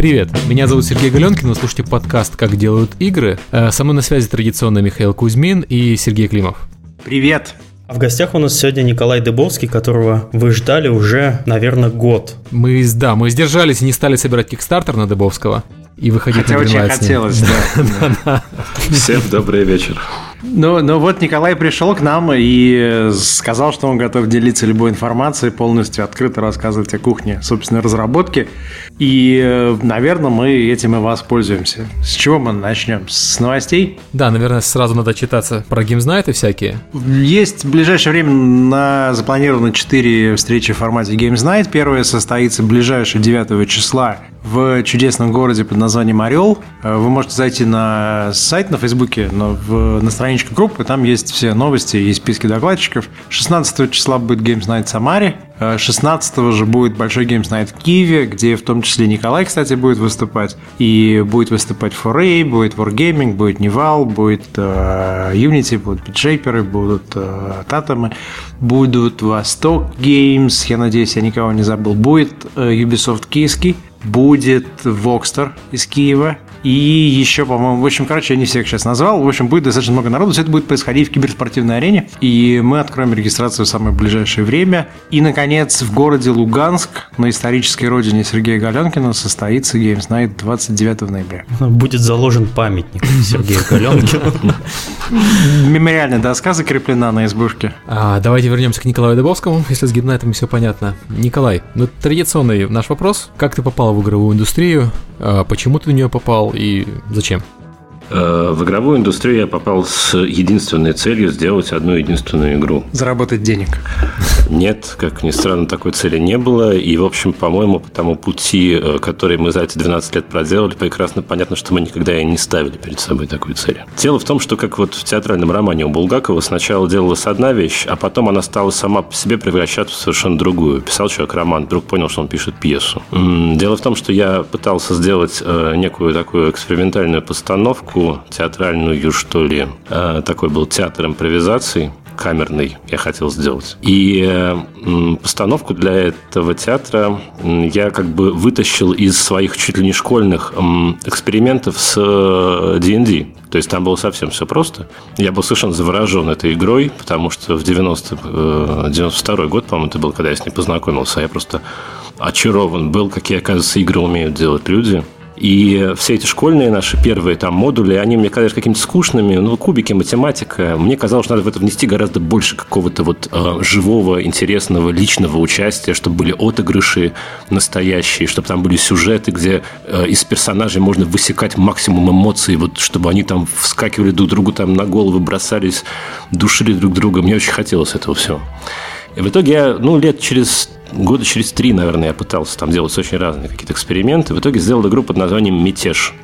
Привет, меня зовут Сергей Галенкин, вы слушаете подкаст «Как делают игры». Э, со мной на связи традиционно Михаил Кузьмин и Сергей Климов. Привет! А в гостях у нас сегодня Николай Дыбовский, которого вы ждали уже, наверное, год. Мы, да, мы сдержались и не стали собирать кикстартер на Дыбовского и выходить Хотя на очень хотелось, да. Всем добрый вечер. Ну, ну вот Николай пришел к нам и сказал, что он готов делиться любой информацией, полностью открыто рассказывать о кухне собственной разработки. И, наверное, мы этим и воспользуемся. С чего мы начнем? С новостей? Да, наверное, сразу надо отчитаться про Games Night'ы всякие. Есть в ближайшее время на запланировано 4 встречи в формате Games Night. Первая состоится ближайшее 9 числа в чудесном городе под названием Орел. Вы можете зайти на сайт на Фейсбуке, но в, на страничку группы, там есть все новости и списки докладчиков. 16 числа будет Games Night Самаре, 16 же будет большой Games Night в Киеве, где в том числе Николай, кстати, будет выступать. И будет выступать Foray, будет Wargaming, будет Nival, будет э, Unity, будут Pitchaper'ы, будут э, Tatem'ы, будут Восток Games, я надеюсь, я никого не забыл, будет э, Ubisoft Киевский, будет Вокстер из Киева, и еще, по-моему, в общем, короче, я не всех сейчас назвал. В общем, будет достаточно много народу. Все это будет происходить в киберспортивной арене. И мы откроем регистрацию в самое ближайшее время. И, наконец, в городе Луганск, на исторической родине Сергея Галенкина, состоится Games Night 29 ноября. Будет заложен памятник Сергею Галенкину. Мемориальная доска закреплена на избушке. А, давайте вернемся к Николаю Дыбовскому, если с геймнайтом все понятно. Николай, ну традиционный наш вопрос. Как ты попал в игровую индустрию? А, почему ты в нее попал и зачем? Э, В игровую индустрию я попал с единственной целью сделать одну единственную игру. Заработать денег. Нет, как ни странно, такой цели не было. И, в общем, по-моему, по тому пути, э, который мы за эти 12 лет проделали, прекрасно понятно, что мы никогда и не ставили перед собой такую цель. Дело в том, что как вот в театральном романе у Булгакова сначала делалась одна вещь, а потом она стала сама по себе превращаться в совершенно другую. Писал человек роман, вдруг понял, что он пишет пьесу. Дело в том, что я пытался сделать э, некую такую экспериментальную постановку, театральную, что ли. Э, Такой был театр импровизации камерный я хотел сделать. И э, постановку для этого театра я как бы вытащил из своих чуть ли не школьных экспериментов с э, D&D. То есть там было совсем все просто. Я был совершенно заворожен этой игрой, потому что в 90, э, 92 год, по-моему, это был, когда я с ней познакомился, я просто очарован был, какие, оказывается, игры умеют делать люди. И все эти школьные наши первые там модули, они мне казались какими-то скучными, ну, кубики, математика. Мне казалось, что надо в это внести гораздо больше какого-то вот э, живого, интересного, личного участия, чтобы были отыгрыши настоящие, чтобы там были сюжеты, где э, из персонажей можно высекать максимум эмоций, вот чтобы они там вскакивали друг другу там на головы, бросались, душили друг друга. Мне очень хотелось этого всего. И в итоге я, ну, лет через года через три, наверное, я пытался там делать очень разные какие-то эксперименты. В итоге сделал игру под названием «Мятеж»,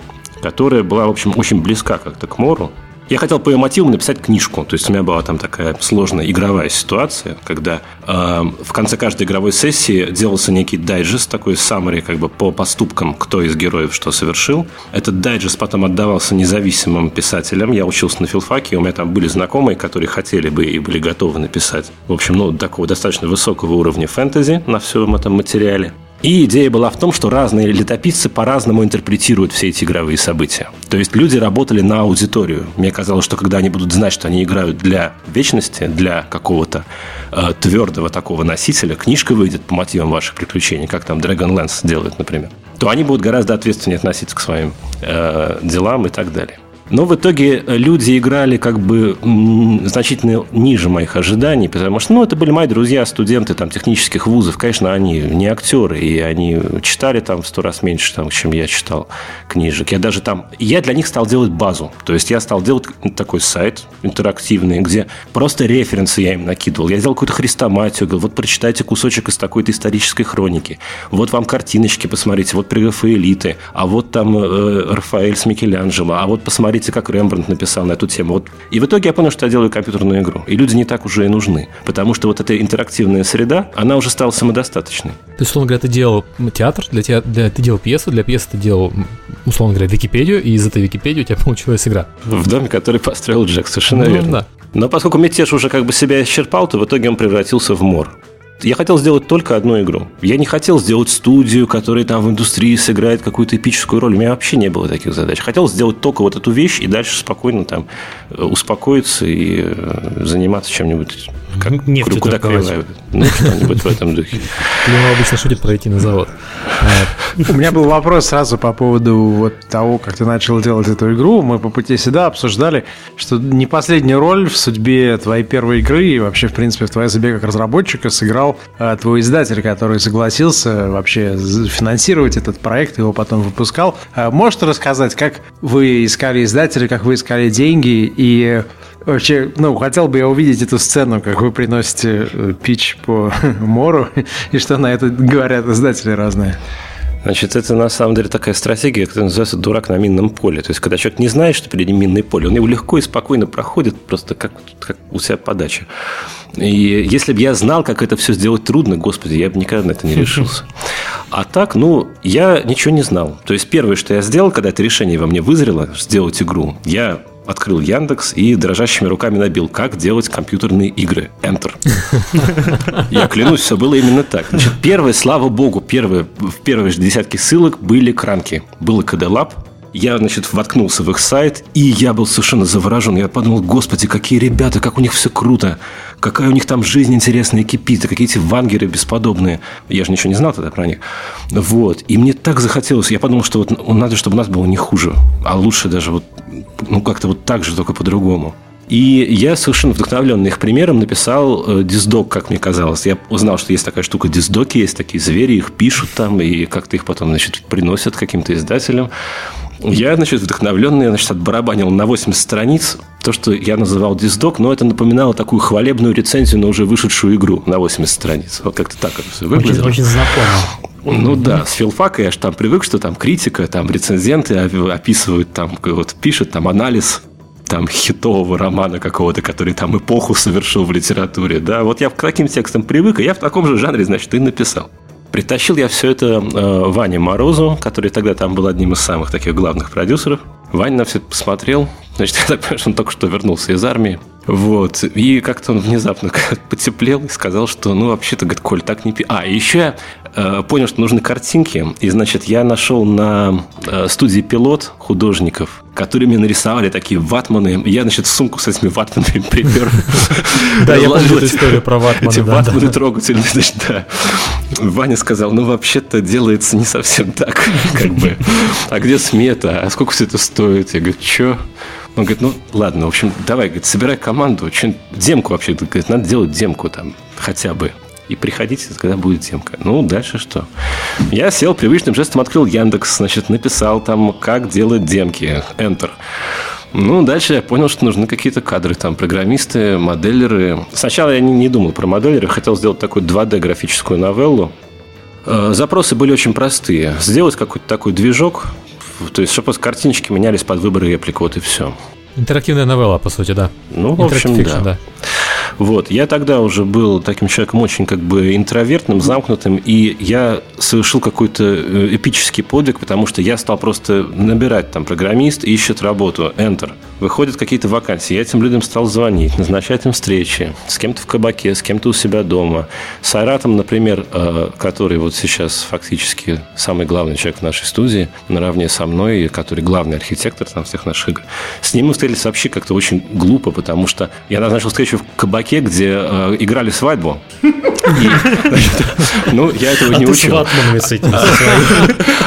которая была, в общем, очень близка как-то к Мору. Я хотел по ее мотивам написать книжку. То есть у меня была там такая сложная игровая ситуация, когда э, в конце каждой игровой сессии делался некий дайджест, такой summary как бы по поступкам, кто из героев что совершил. Этот дайджест потом отдавался независимым писателям. Я учился на филфаке, у меня там были знакомые, которые хотели бы и были готовы написать. В общем, ну, такого достаточно высокого уровня фэнтези на всем этом материале. И идея была в том, что разные летописцы по-разному интерпретируют все эти игровые события. То есть люди работали на аудиторию. Мне казалось, что когда они будут знать, что они играют для вечности, для какого-то э, твердого такого носителя, книжка выйдет по мотивам ваших приключений, как там Dragonlance делает, например, то они будут гораздо ответственнее относиться к своим э, делам и так далее. Но в итоге люди играли как бы значительно ниже моих ожиданий, потому что, ну, это были мои друзья, студенты там технических вузов. Конечно, они не актеры, и они читали там в сто раз меньше, там, чем я читал книжек. Я даже там... Я для них стал делать базу. То есть я стал делать такой сайт интерактивный, где просто референсы я им накидывал. Я сделал какую-то хрестоматию, говорил, вот прочитайте кусочек из такой-то исторической хроники. Вот вам картиночки, посмотрите, вот элиты, а вот там э, Рафаэль с Микеланджело, а вот посмотрите, как Рембрандт написал на эту тему. Вот. И в итоге я понял, что я делаю компьютерную игру. И люди не так уже и нужны. Потому что вот эта интерактивная среда, она уже стала самодостаточной. То есть, условно говоря, ты делал театр, для тебя, для, ты делал пьесу, для пьесы ты делал, условно говоря, Википедию, и из этой Википедии у тебя получилась игра. В доме, который построил Джек, совершенно Ну, верно. да. Но поскольку мятеж уже как бы себя исчерпал, то в итоге он превратился в мор. Я хотел сделать только одну игру. Я не хотел сделать студию, которая там в индустрии сыграет какую-то эпическую роль. У меня вообще не было таких задач. Хотел сделать только вот эту вещь и дальше спокойно там э, успокоиться и э, заниматься чем-нибудь как Нефть куда кривая. Ну, что-нибудь в этом духе. Лева обычно шутит пройти на завод. У меня был вопрос сразу по поводу вот того, как ты начал делать эту игру. Мы по пути сюда обсуждали, что не последнюю роль в судьбе твоей первой игры и вообще, в принципе, в твоей судьбе как разработчика сыграл а, твой издатель, который согласился вообще финансировать этот проект, его потом выпускал. А, можешь рассказать, как вы искали издателя, как вы искали деньги и Вообще, ну, хотел бы я увидеть эту сцену, как вы приносите э, пич по мору, и что на это говорят издатели разные. Значит, это на самом деле такая стратегия, которая называется «дурак на минном поле». То есть, когда человек не знает, что перед ним минное поле, он его легко и спокойно проходит, просто как, как у себя подача. И если бы я знал, как это все сделать трудно, господи, я бы никогда на это не решился. А так, ну, я ничего не знал. То есть, первое, что я сделал, когда это решение во мне вызрело, сделать игру, я открыл Яндекс и дрожащими руками набил, как делать компьютерные игры. Enter. Я клянусь, все было именно так. Первое, слава богу, первые, в первые же десятки ссылок были кранки. Было KD Lab, я, значит, воткнулся в их сайт, и я был совершенно заворожен. Я подумал, господи, какие ребята, как у них все круто. Какая у них там жизнь интересная кипит, и какие эти вангеры бесподобные. Я же ничего не знал тогда про них. Вот. И мне так захотелось. Я подумал, что вот надо, чтобы у нас было не хуже, а лучше даже вот, ну, как-то вот так же, только по-другому. И я совершенно вдохновленный их примером написал э, диздок, как мне казалось. Я узнал, что есть такая штука диздоки, есть такие звери, их пишут там, и как-то их потом, значит, приносят каким-то издателям. Я, значит, вдохновленный, значит, отбарабанил на 80 страниц то, что я называл диздок, но это напоминало такую хвалебную рецензию на уже вышедшую игру на 80 страниц. Вот как-то так это все выглядело. Очень, очень знакомо. Ну да, с филфака я же там привык, что там критика, там рецензенты описывают, там вот пишут там анализ там хитового романа какого-то, который там эпоху совершил в литературе, да, вот я к таким текстам привык, и я в таком же жанре, значит, и написал. Притащил я все это э, Ване Морозу, который тогда там был одним из самых таких главных продюсеров. Ваня на все это посмотрел. Значит, я так понимаю, что он только что вернулся из армии. Вот. И как-то он внезапно потеплел и сказал, что, ну, вообще-то, говорит, Коль, так не пи... А, еще я понял, что нужны картинки. И, значит, я нашел на э, студии пилот художников, которые мне нарисовали такие ватманы. Я, значит, сумку с этими ватманами припер. Да, я помню эту историю про ватманы. Эти ватманы трогательные, значит, да. Ваня сказал, ну, вообще-то делается не совсем так, как бы. А где смета? А сколько все это стоит? Я говорю, что? Он говорит, ну ладно, в общем, давай, говорит, собирай команду, демку вообще, говорит, надо делать демку там хотя бы. И приходите, когда будет демка. Ну, дальше что? Я сел, привычным жестом открыл Яндекс, значит, написал там, как делать демки. Enter. Ну, дальше я понял, что нужны какие-то кадры, там, программисты, моделеры. Сначала я не, не думал про моделеры, хотел сделать такую 2D графическую новеллу. Э, запросы были очень простые. Сделать какой-то такой движок, то есть, чтобы картиночки менялись под выбор реплик, вот и все. Интерактивная новелла, по сути, да. Ну, в общем, да. да. Вот. Я тогда уже был таким человеком очень как бы интровертным, замкнутым, и я совершил какой-то э, эпический подвиг, потому что я стал просто набирать там программист, ищет работу, enter. Выходят какие-то вакансии. Я этим людям стал звонить, назначать им встречи. С кем-то в кабаке, с кем-то у себя дома. С Айратом, например, э, который вот сейчас фактически самый главный человек в нашей студии, наравне со мной, который главный архитектор там всех наших игр. С ним мы встретились вообще как-то очень глупо, потому что я назначил встречу в кабаке, где э, играли свадьбу. ну, я этого а не учил. с этим.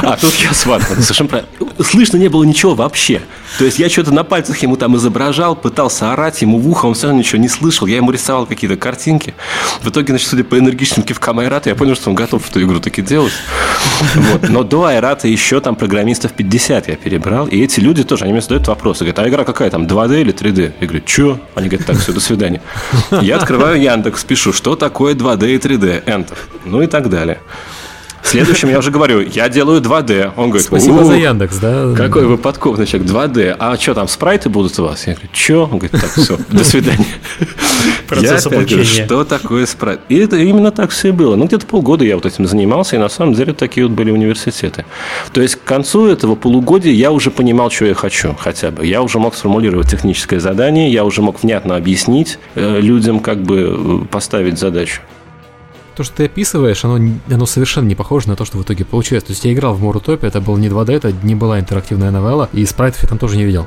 А тут я с ватманом. Совершенно правильно. Слышно не было ничего вообще. То есть я что-то на пальцах ему там изображал, пытался орать ему в ухо, он все равно ничего не слышал. Я ему рисовал какие-то картинки. В итоге, значит, судя по энергичным кивкам Айрата, я понял, что он готов эту игру таки делать. Вот. Но до Айрата еще там программистов 50 я перебрал. И эти люди тоже, они мне задают вопросы. Говорят, а игра какая там, 2D или 3D? Я говорю, что? Они говорят, так, все, до свидания. Я открываю Яндекс, пишу, что такое 2D и 3D, Enter. Ну и так далее. Следующим я уже говорю, я делаю 2D. Он говорит, спасибо за Яндекс, да? Какой вы подковный человек, 2D. А что там, спрайты будут у вас? Я говорю, что? Он говорит, так, все, до свидания. Процесс я говорю, что такое спрайт? И это именно так все и было. Ну, где-то полгода я вот этим занимался, и на самом деле такие вот были университеты. То есть к концу этого полугодия я уже понимал, что я хочу хотя бы. Я уже мог сформулировать техническое задание, я уже мог внятно объяснить э, людям, как бы э, поставить задачу. То, что ты описываешь, оно, оно совершенно не похоже на то, что в итоге получилось. То есть я играл в Морутопе, это был не 2D, это не была интерактивная новелла, и спрайтов я там тоже не видел.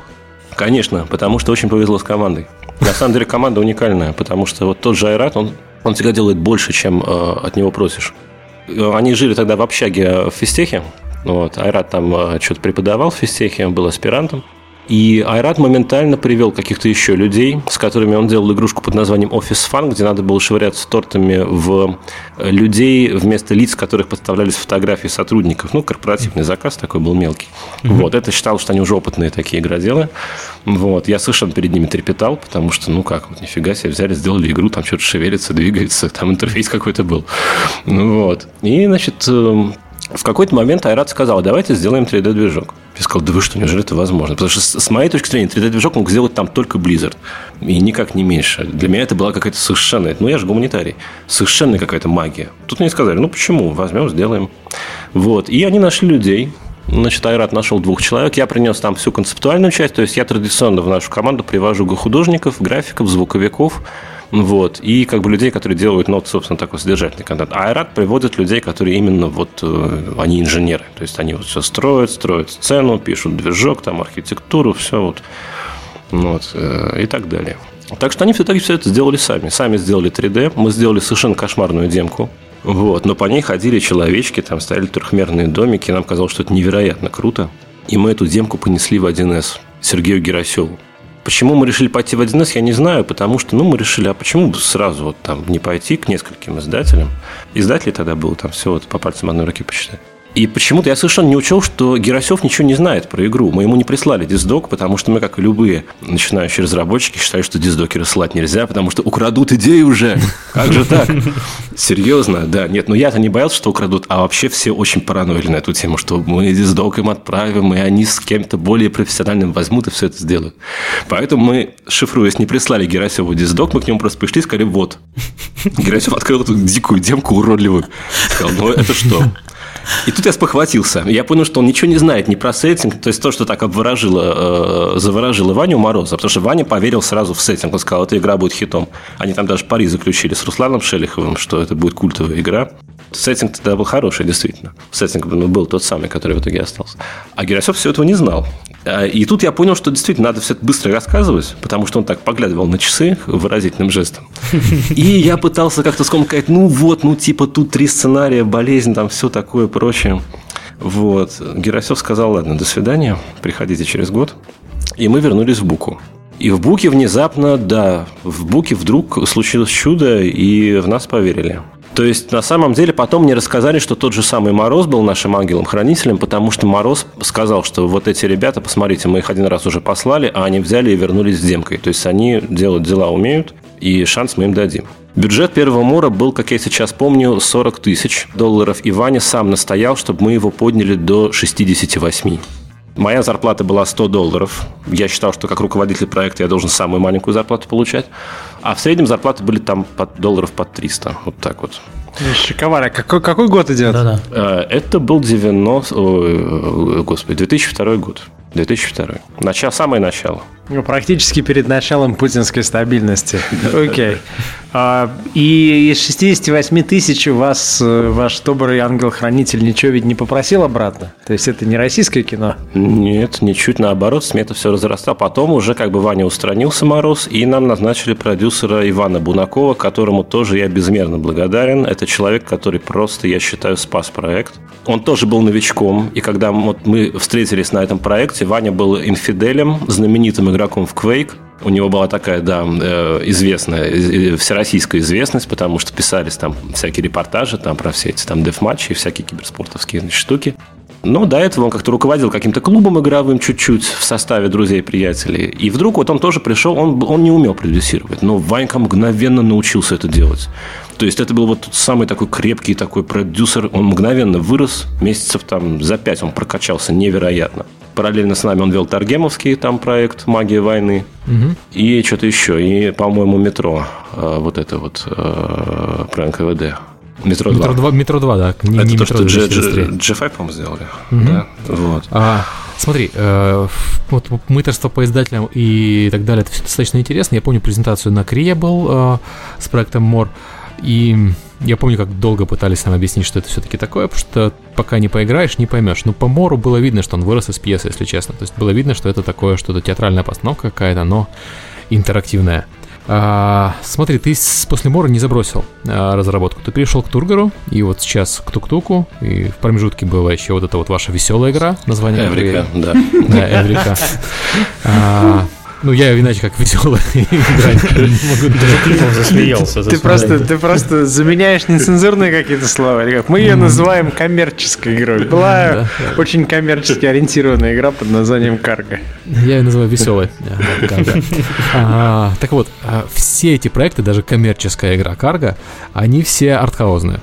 Конечно, потому что очень повезло с командой. На самом деле команда уникальная, потому что вот тот же Айрат, он, он всегда делает больше, чем э, от него просишь. Они жили тогда в общаге в Фистехе. Вот, Айрат там э, что-то преподавал в Фистехе, он был аспирантом. И Айрат моментально привел каких-то еще людей, с которыми он делал игрушку под названием Office Fun, где надо было швыряться тортами в э, людей вместо лиц, которых подставлялись фотографии сотрудников. Ну, корпоративный заказ такой был мелкий. Mm-hmm. Вот, это считал, что они уже опытные такие игроделы. Вот, я совершенно перед ними трепетал, потому что, ну как, вот нифига себе, взяли, сделали игру, там что-то шевелится, двигается, там интерфейс какой-то был. Ну, вот. И, значит, эм, в какой-то момент Айрат сказал, давайте сделаем 3D-движок. Я сказал, да вы что, неужели это возможно? Потому что с моей точки зрения 3D-движок мог сделать там только Blizzard. И никак не меньше. Для меня это была какая-то совершенно... Ну, я же гуманитарий. Совершенно какая-то магия. Тут мне сказали, ну почему? Возьмем, сделаем. Вот. И они нашли людей, Значит, Айрат нашел двух человек. Я принес там всю концептуальную часть. То есть я традиционно в нашу команду привожу художников, графиков, звуковиков, вот. И как бы людей, которые делают, ну, собственно, такой содержательный контент. А Айрат приводит людей, которые именно вот, э, они инженеры. То есть они вот все строят, строят сцену, пишут движок, там архитектуру, все вот. Вот, э, и так далее. Так что они в итоге все это сделали сами. Сами сделали 3D. Мы сделали совершенно кошмарную демку. Вот, но по ней ходили человечки, там стояли трехмерные домики. Нам казалось, что это невероятно круто. И мы эту демку понесли в 1С Сергею Герасеву. Почему мы решили пойти в 1С, я не знаю, потому что, ну, мы решили, а почему сразу вот там не пойти к нескольким издателям? Издателей тогда было там все вот по пальцам одной руки посчитать. И почему-то я совершенно не учел, что Герасев ничего не знает про игру. Мы ему не прислали диздок, потому что мы, как и любые начинающие разработчики, считали, что диздоки рассылать нельзя, потому что украдут идеи уже. Как же так? Серьезно? Да, нет, но я-то не боялся, что украдут, а вообще все очень параноили на эту тему, что мы диздок им отправим, и они с кем-то более профессиональным возьмут и все это сделают. Поэтому мы, шифруясь, не прислали Герасеву диздок, мы к нему просто пришли и сказали, вот. Герасев открыл эту дикую демку уродливую. Сказал, ну это что? И тут я спохватился. Я понял, что он ничего не знает ни про сеттинг, то есть то, что так обворожило, э, заворожило Ваню Мороза, потому что Ваня поверил сразу в сеттинг. Он сказал, эта игра будет хитом. Они там даже пари заключили с Русланом Шелиховым, что это будет культовая игра. Сеттинг тогда был хороший, действительно. Сеттинг ну, был тот самый, который в итоге остался. А Герасев все этого не знал. А, и тут я понял, что действительно надо все это быстро рассказывать, потому что он так поглядывал на часы выразительным жестом. И я пытался как-то сказать, ну вот, ну типа тут три сценария, болезнь, там все такое прочее. Вот. Герасев сказал, ладно, до свидания, приходите через год. И мы вернулись в Буку. И в Буке внезапно, да, в Буке вдруг случилось чудо, и в нас поверили. То есть, на самом деле, потом мне рассказали, что тот же самый Мороз был нашим ангелом-хранителем, потому что Мороз сказал, что вот эти ребята, посмотрите, мы их один раз уже послали, а они взяли и вернулись с демкой. То есть, они делать дела умеют, и шанс мы им дадим. Бюджет первого Мора был, как я сейчас помню, 40 тысяч долларов, и Ваня сам настоял, чтобы мы его подняли до 68. Моя зарплата была 100 долларов. Я считал, что как руководитель проекта я должен самую маленькую зарплату получать. А в среднем зарплаты были там под долларов под 300. Вот так вот. Шиковара. Какой, какой год идет? Да-да. Э, это был 90... Ой, господи, 2002 год. 2002. Начало, самое начало. Ну, практически перед началом путинской стабильности. Окей. А, и из 68 тысяч у вас э, ваш добрый ангел-хранитель ничего ведь не попросил обратно? То есть это не российское кино? Нет, ничуть наоборот, смета все разрастала. Потом уже как бы Ваня устранился Мороз, и нам назначили продюсера Ивана Бунакова, которому тоже я безмерно благодарен. Это человек, который просто, я считаю, спас проект. Он тоже был новичком, и когда вот мы встретились на этом проекте, Ваня был инфиделем, знаменитым игроком в Quake, у него была такая, да, э, известная, всероссийская известность, потому что писались там всякие репортажи там про все эти там деф-матчи и всякие киберспортовские штуки. Но до этого он как-то руководил каким-то клубом игровым чуть-чуть в составе друзей-приятелей. И вдруг вот он тоже пришел, он, он не умел продюсировать, но Ванька мгновенно научился это делать. То есть это был вот тот самый такой крепкий такой продюсер, он мгновенно вырос, месяцев там за пять он прокачался невероятно. Параллельно с нами он вел Таргемовский там проект «Магия войны». Угу. И что-то еще. И, по-моему, «Метро». Э, вот это вот э, про НКВД. Метро 2. Метро 2, метро 2 да. Не, это не то, что G5, по-моему, сделали. Угу. Да? Вот. А, смотри, э, вот мыторство по издателям и так далее, это все достаточно интересно. Я помню презентацию на Крие был э, с проектом МОР. И я помню, как долго пытались нам объяснить, что это все-таки такое, потому что пока не поиграешь, не поймешь. Но по Мору было видно, что он вырос из пьесы, если честно. То есть было видно, что это такое что-то театральная постановка какая-то, но интерактивная. А, смотри, ты после Мора не забросил а, разработку. Ты перешел к Тургору, и вот сейчас к Тук-Туку, и в промежутке была еще вот эта вот ваша веселая игра, название Эврика, да. Да, Эврика. Ну, я иначе как веселая играть Климов засмеялся. Ты просто, ты просто заменяешь нецензурные какие-то слова. Мы ее называем коммерческой игрой. Была очень коммерчески ориентированная игра под названием Карго. Я ее называю веселой. А, так вот, а, все эти проекты, даже коммерческая игра Карго, они все артхаузные.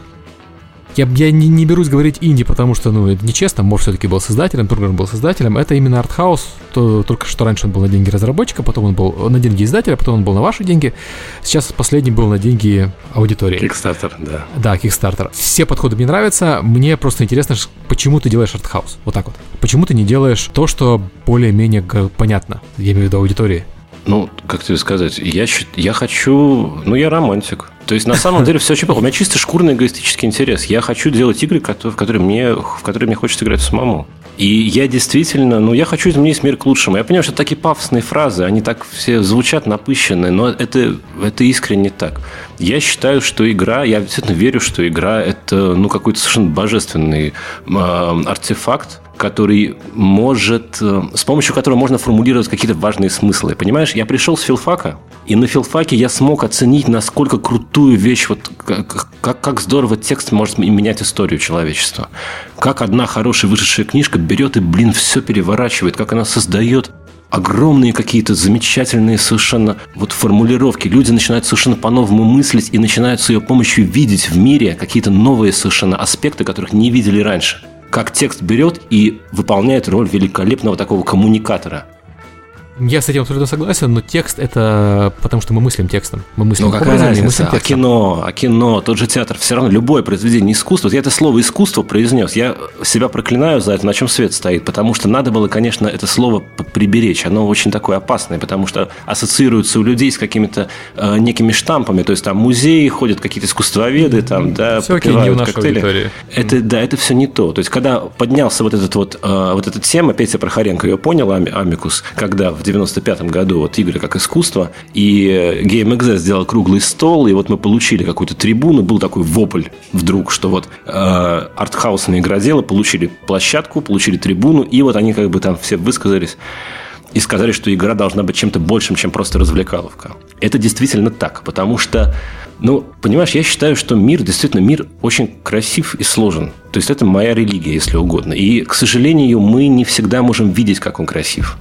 Я, я не, не берусь говорить инди, потому что, ну, это нечестно. Мор все-таки был создателем, Турган был создателем. Это именно артхаус. То, только что раньше он был на деньги разработчика, потом он был на деньги издателя, потом он был на ваши деньги. Сейчас последний был на деньги аудитории. Кикстартер, да. Да, Kickstarter. Все подходы мне нравятся. Мне просто интересно, почему ты делаешь артхаус. Вот так вот. Почему ты не делаешь то, что более-менее понятно, я имею в виду аудитории. Ну, как тебе сказать, я, я хочу... Ну, я романтик. То есть, на самом деле, все очень плохо. У меня чисто шкурный эгоистический интерес. Я хочу делать игры, в которые мне, в которые мне хочется играть самому. И я действительно, ну, я хочу изменить мир к лучшему. Я понимаю, что такие пафосные фразы, они так все звучат напыщенные, но это, это искренне так. Я считаю, что игра, я действительно верю, что игра – это, ну, какой-то совершенно божественный э, артефакт, который может, э, с помощью которого можно формулировать какие-то важные смыслы. Понимаешь, я пришел с филфака, и на филфаке я смог оценить, насколько крутую вещь, вот как, как, здорово текст может менять историю человечества. Как одна хорошая вышедшая книжка берет и, блин, все переворачивает, как она создает огромные какие-то замечательные совершенно вот формулировки. Люди начинают совершенно по-новому мыслить и начинают с ее помощью видеть в мире какие-то новые совершенно аспекты, которых не видели раньше как текст берет и выполняет роль великолепного такого коммуникатора – я с этим абсолютно согласен, но текст это потому, что мы мыслим текстом. Мы мыслим ну, какая разница? мыслим а кино, а кино, тот же театр, все равно любое произведение искусства. Вот я это слово искусство произнес, я себя проклинаю за это, на чем свет стоит, потому что надо было, конечно, это слово приберечь. Оно очень такое опасное, потому что ассоциируется у людей с какими-то э, некими штампами. То есть там музеи ходят какие-то искусствоведы, там, да, все окей, не в нашей коктейли. Аудитории. Это, да, это все не то. То есть, когда поднялся вот этот вот, э, вот эта тема, Петя Прохоренко ее понял, Амикус, когда в 95 году вот игры как искусство, и GameXZ сделал круглый стол, и вот мы получили какую-то трибуну, был такой вопль вдруг, что вот э, артхаусные игроделы получили площадку, получили трибуну, и вот они как бы там все высказались и сказали, что игра должна быть чем-то большим, чем просто развлекаловка. Это действительно так, потому что ну, понимаешь, я считаю, что мир, действительно, мир очень красив и сложен. То есть это моя религия, если угодно. И, к сожалению, мы не всегда можем видеть, как он красив.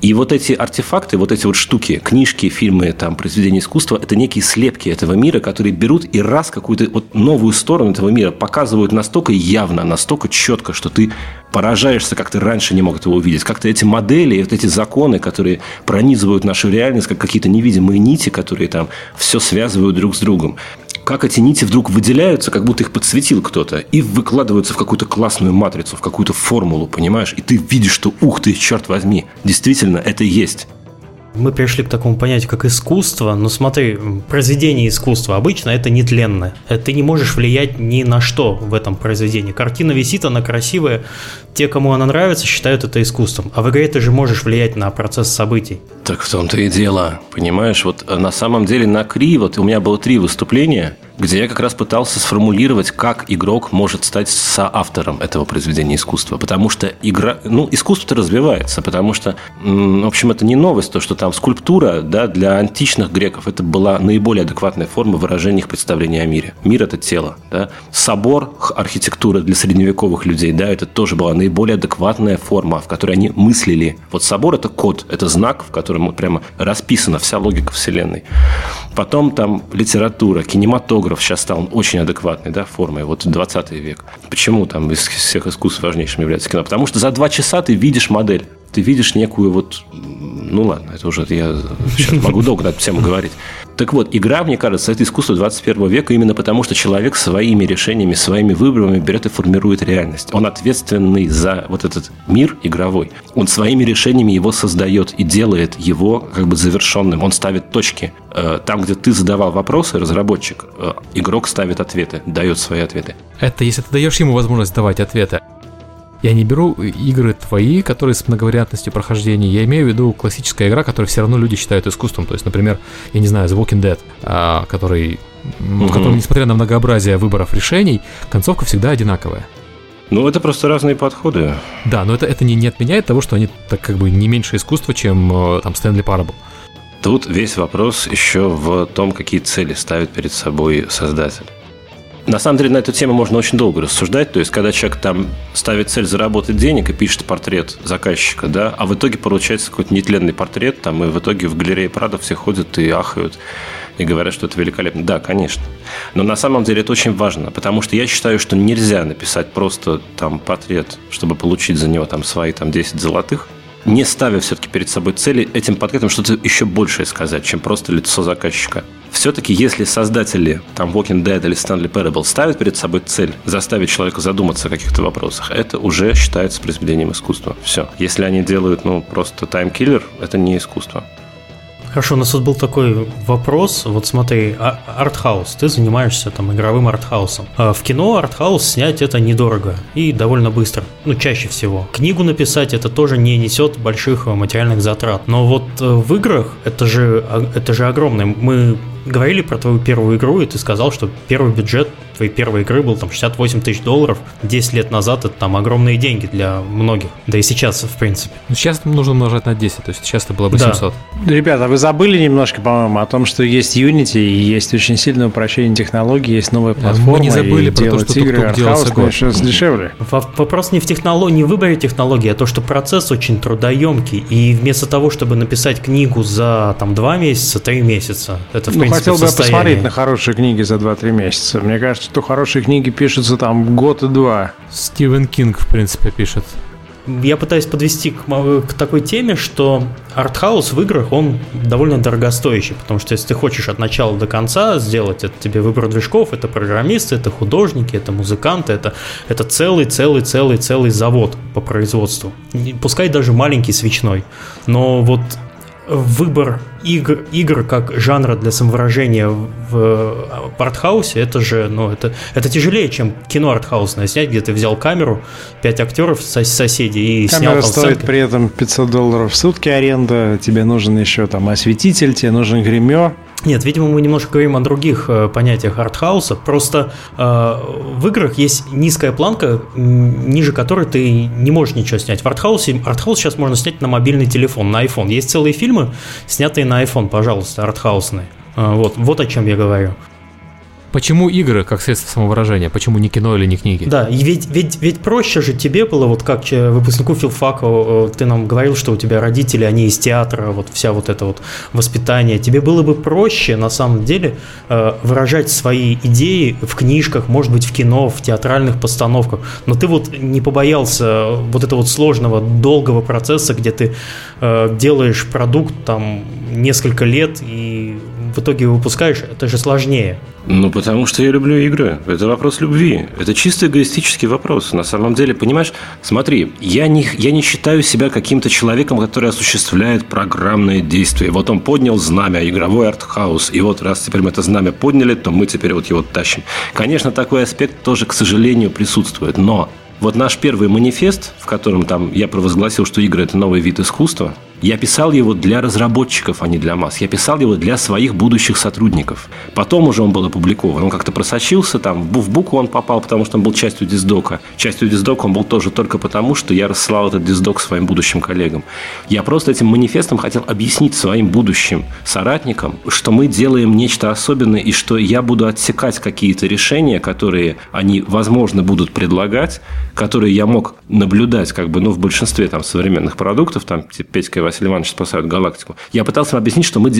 И вот эти артефакты, вот эти вот штуки, книжки, фильмы, там, произведения искусства, это некие слепки этого мира, которые берут и раз какую-то вот новую сторону этого мира показывают настолько явно, настолько четко, что ты поражаешься, как ты раньше не мог этого увидеть. Как-то эти модели, вот эти законы, которые пронизывают нашу реальность, как какие-то невидимые нити, которые там все связывают друг с другом как эти нити вдруг выделяются, как будто их подсветил кто-то, и выкладываются в какую-то классную матрицу, в какую-то формулу, понимаешь? И ты видишь, что ух ты, черт возьми, действительно, это есть мы пришли к такому понятию, как искусство. Но смотри, произведение искусства обычно это нетленное. Ты не можешь влиять ни на что в этом произведении. Картина висит, она красивая. Те, кому она нравится, считают это искусством. А в игре ты же можешь влиять на процесс событий. Так в том-то и дело. Понимаешь, вот на самом деле на Кри, вот у меня было три выступления, где я как раз пытался сформулировать, как игрок может стать соавтором этого произведения искусства. Потому что игра, ну, искусство-то развивается, потому что, в общем, это не новость, то, что там скульптура, да, для античных греков это была наиболее адекватная форма выражения их представления о мире. Мир – это тело, да. Собор, архитектура для средневековых людей, да, это тоже была наиболее адекватная форма, в которой они мыслили. Вот собор – это код, это знак, в котором прямо расписана вся логика Вселенной. Потом там литература, кинематограф сейчас стал очень адекватной да, формой, вот 20 век. Почему там из всех искусств важнейшим является кино? Потому что за два часа ты видишь модель ты видишь некую вот... Ну ладно, это уже я сейчас могу долго на эту говорить. Так вот, игра, мне кажется, это искусство 21 века именно потому, что человек своими решениями, своими выборами берет и формирует реальность. Он ответственный за вот этот мир игровой. Он своими решениями его создает и делает его как бы завершенным. Он ставит точки. Э, там, где ты задавал вопросы, разработчик, э, игрок ставит ответы, дает свои ответы. Это если ты даешь ему возможность давать ответы. Я не беру игры твои, которые с многовариантностью прохождения. Я имею в виду классическая игра, которую все равно люди считают искусством. То есть, например, я не знаю, The Walking Dead, а, который, угу. в котором, несмотря на многообразие выборов решений, концовка всегда одинаковая. Ну, это просто разные подходы. Да, но это, это не, не отменяет того, что они так как бы не меньше искусства, чем э, там Стэнли Парабл. Тут весь вопрос еще в том, какие цели ставит перед собой создатель. На самом деле на эту тему можно очень долго рассуждать. То есть, когда человек там ставит цель заработать денег и пишет портрет заказчика, да, а в итоге получается какой-то нетленный портрет, там, и в итоге в галерее Прада все ходят и ахают и говорят, что это великолепно. Да, конечно. Но на самом деле это очень важно, потому что я считаю, что нельзя написать просто там портрет, чтобы получить за него там свои там 10 золотых, не ставя все-таки перед собой цели этим портретом что-то еще большее сказать, чем просто лицо заказчика. Все-таки, если создатели там Walking Dead или Stanley Parable ставят перед собой цель заставить человека задуматься о каких-то вопросах, это уже считается произведением искусства. Все. Если они делают, ну, просто таймкиллер, это не искусство. Хорошо, у нас тут был такой вопрос. Вот смотри, а, артхаус. Ты занимаешься там игровым артхаусом. А в кино артхаус снять это недорого и довольно быстро. Ну, чаще всего. Книгу написать это тоже не несет больших материальных затрат. Но вот э, в играх это же, а, это же огромное. Мы говорили про твою первую игру, и ты сказал, что первый бюджет твоей первой игры был там 68 тысяч долларов. 10 лет назад это там огромные деньги для многих. Да и сейчас, в принципе. Ну, сейчас нужно умножать на 10, то есть сейчас это было бы да. 700. Ребята, вы забыли немножко, по-моему, о том, что есть Unity, и есть очень сильное упрощение технологий, есть новая платформа. Мы не забыли про то, что игры артхаус, конечно, дешевле. Вопрос не в технологии, не в выборе технологии, а то, что процесс очень трудоемкий, и вместо того, чтобы написать книгу за там 2 месяца, 3 месяца, это в ну, принципе хотел бы посмотреть на хорошие книги за 2-3 месяца. Мне кажется, что хорошие книги пишутся там год и два. Стивен Кинг, в принципе, пишет. Я пытаюсь подвести к, к такой теме, что артхаус в играх, он довольно дорогостоящий, потому что если ты хочешь от начала до конца сделать, это тебе выбор движков, это программисты, это художники, это музыканты, это, это целый, целый, целый, целый завод по производству. Пускай даже маленький свечной. Но вот выбор игр, игр как жанра для самовыражения в артхаусе, это же, ну, это, это тяжелее, чем кино артхаусное снять, где ты взял камеру, пять актеров сос соседей и Камера снял там стоит сценки. при этом 500 долларов в сутки аренда, тебе нужен еще там осветитель, тебе нужен гример, нет, видимо, мы немножко говорим о других э, понятиях артхауса. Просто э, в играх есть низкая планка, ниже которой ты не можешь ничего снять. В артхаусе артхаус сейчас можно снять на мобильный телефон, на iPhone. Есть целые фильмы, снятые на iPhone, пожалуйста, артхаусные. Э, вот, вот о чем я говорю. Почему игры как средство самовыражения? Почему не кино или не книги? Да, ведь, ведь, ведь проще же тебе было, вот как выпускнику филфака, э, ты нам говорил, что у тебя родители, они из театра, вот вся вот это вот воспитание. Тебе было бы проще, на самом деле, э, выражать свои идеи в книжках, может быть, в кино, в театральных постановках. Но ты вот не побоялся вот этого вот сложного, долгого процесса, где ты э, делаешь продукт там несколько лет и в итоге выпускаешь, это же сложнее. Ну, потому что я люблю игры. Это вопрос любви. Это чисто эгоистический вопрос. На самом деле, понимаешь, смотри, я не, я не считаю себя каким-то человеком, который осуществляет программное действие. Вот он поднял знамя, игровой артхаус, и вот раз теперь мы это знамя подняли, то мы теперь вот его тащим. Конечно, такой аспект тоже, к сожалению, присутствует, но вот наш первый манифест, в котором там я провозгласил, что игры – это новый вид искусства, я писал его для разработчиков, а не для масс. Я писал его для своих будущих сотрудников. Потом уже он был опубликован. Он как-то просочился, там, в букву он попал, потому что он был частью диздока. Частью диздока он был тоже только потому, что я рассылал этот диздок своим будущим коллегам. Я просто этим манифестом хотел объяснить своим будущим соратникам, что мы делаем нечто особенное и что я буду отсекать какие-то решения, которые они, возможно, будут предлагать, которые я мог наблюдать как бы, ну, в большинстве там современных продуктов, там, и Василий Иванович спасают галактику. Я пытался им объяснить, что мы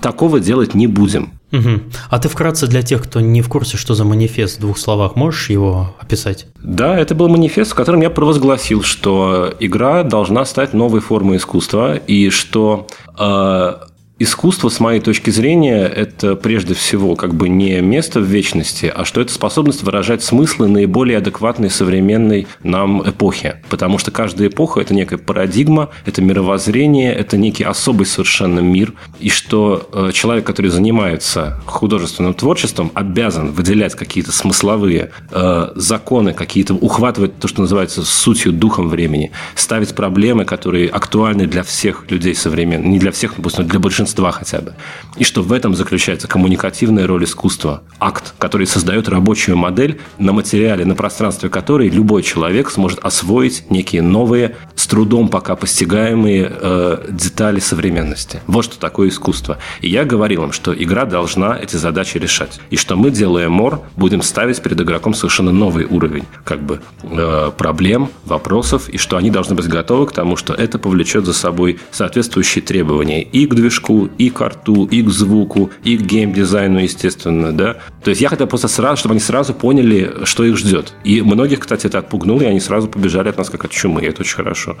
такого делать не будем. Угу. А ты вкратце для тех, кто не в курсе, что за манифест в двух словах, можешь его описать? Да, это был манифест, в котором я провозгласил, что игра должна стать новой формой искусства, и что э, Искусство, с моей точки зрения, это прежде всего как бы не место в вечности, а что это способность выражать смыслы наиболее адекватной современной нам эпохи. Потому что каждая эпоха – это некая парадигма, это мировоззрение, это некий особый совершенно мир. И что э, человек, который занимается художественным творчеством, обязан выделять какие-то смысловые э, законы, какие-то ухватывать то, что называется сутью, духом времени, ставить проблемы, которые актуальны для всех людей современных, не для всех, но для большинства большинства хотя бы. И что в этом заключается коммуникативная роль искусства. Акт, который создает рабочую модель на материале, на пространстве которой любой человек сможет освоить некие новые, с трудом пока постигаемые э, детали современности. Вот что такое искусство. И я говорил им, что игра должна эти задачи решать. И что мы, делая мор, будем ставить перед игроком совершенно новый уровень как бы э, проблем, вопросов, и что они должны быть готовы к тому, что это повлечет за собой соответствующие требования и к движку, и к арту, и к звуку, и к геймдизайну, естественно, да. То есть я хотел просто сразу, чтобы они сразу поняли, что их ждет. И многих, кстати, это отпугнуло, и они сразу побежали от нас как от чумы, и это очень хорошо.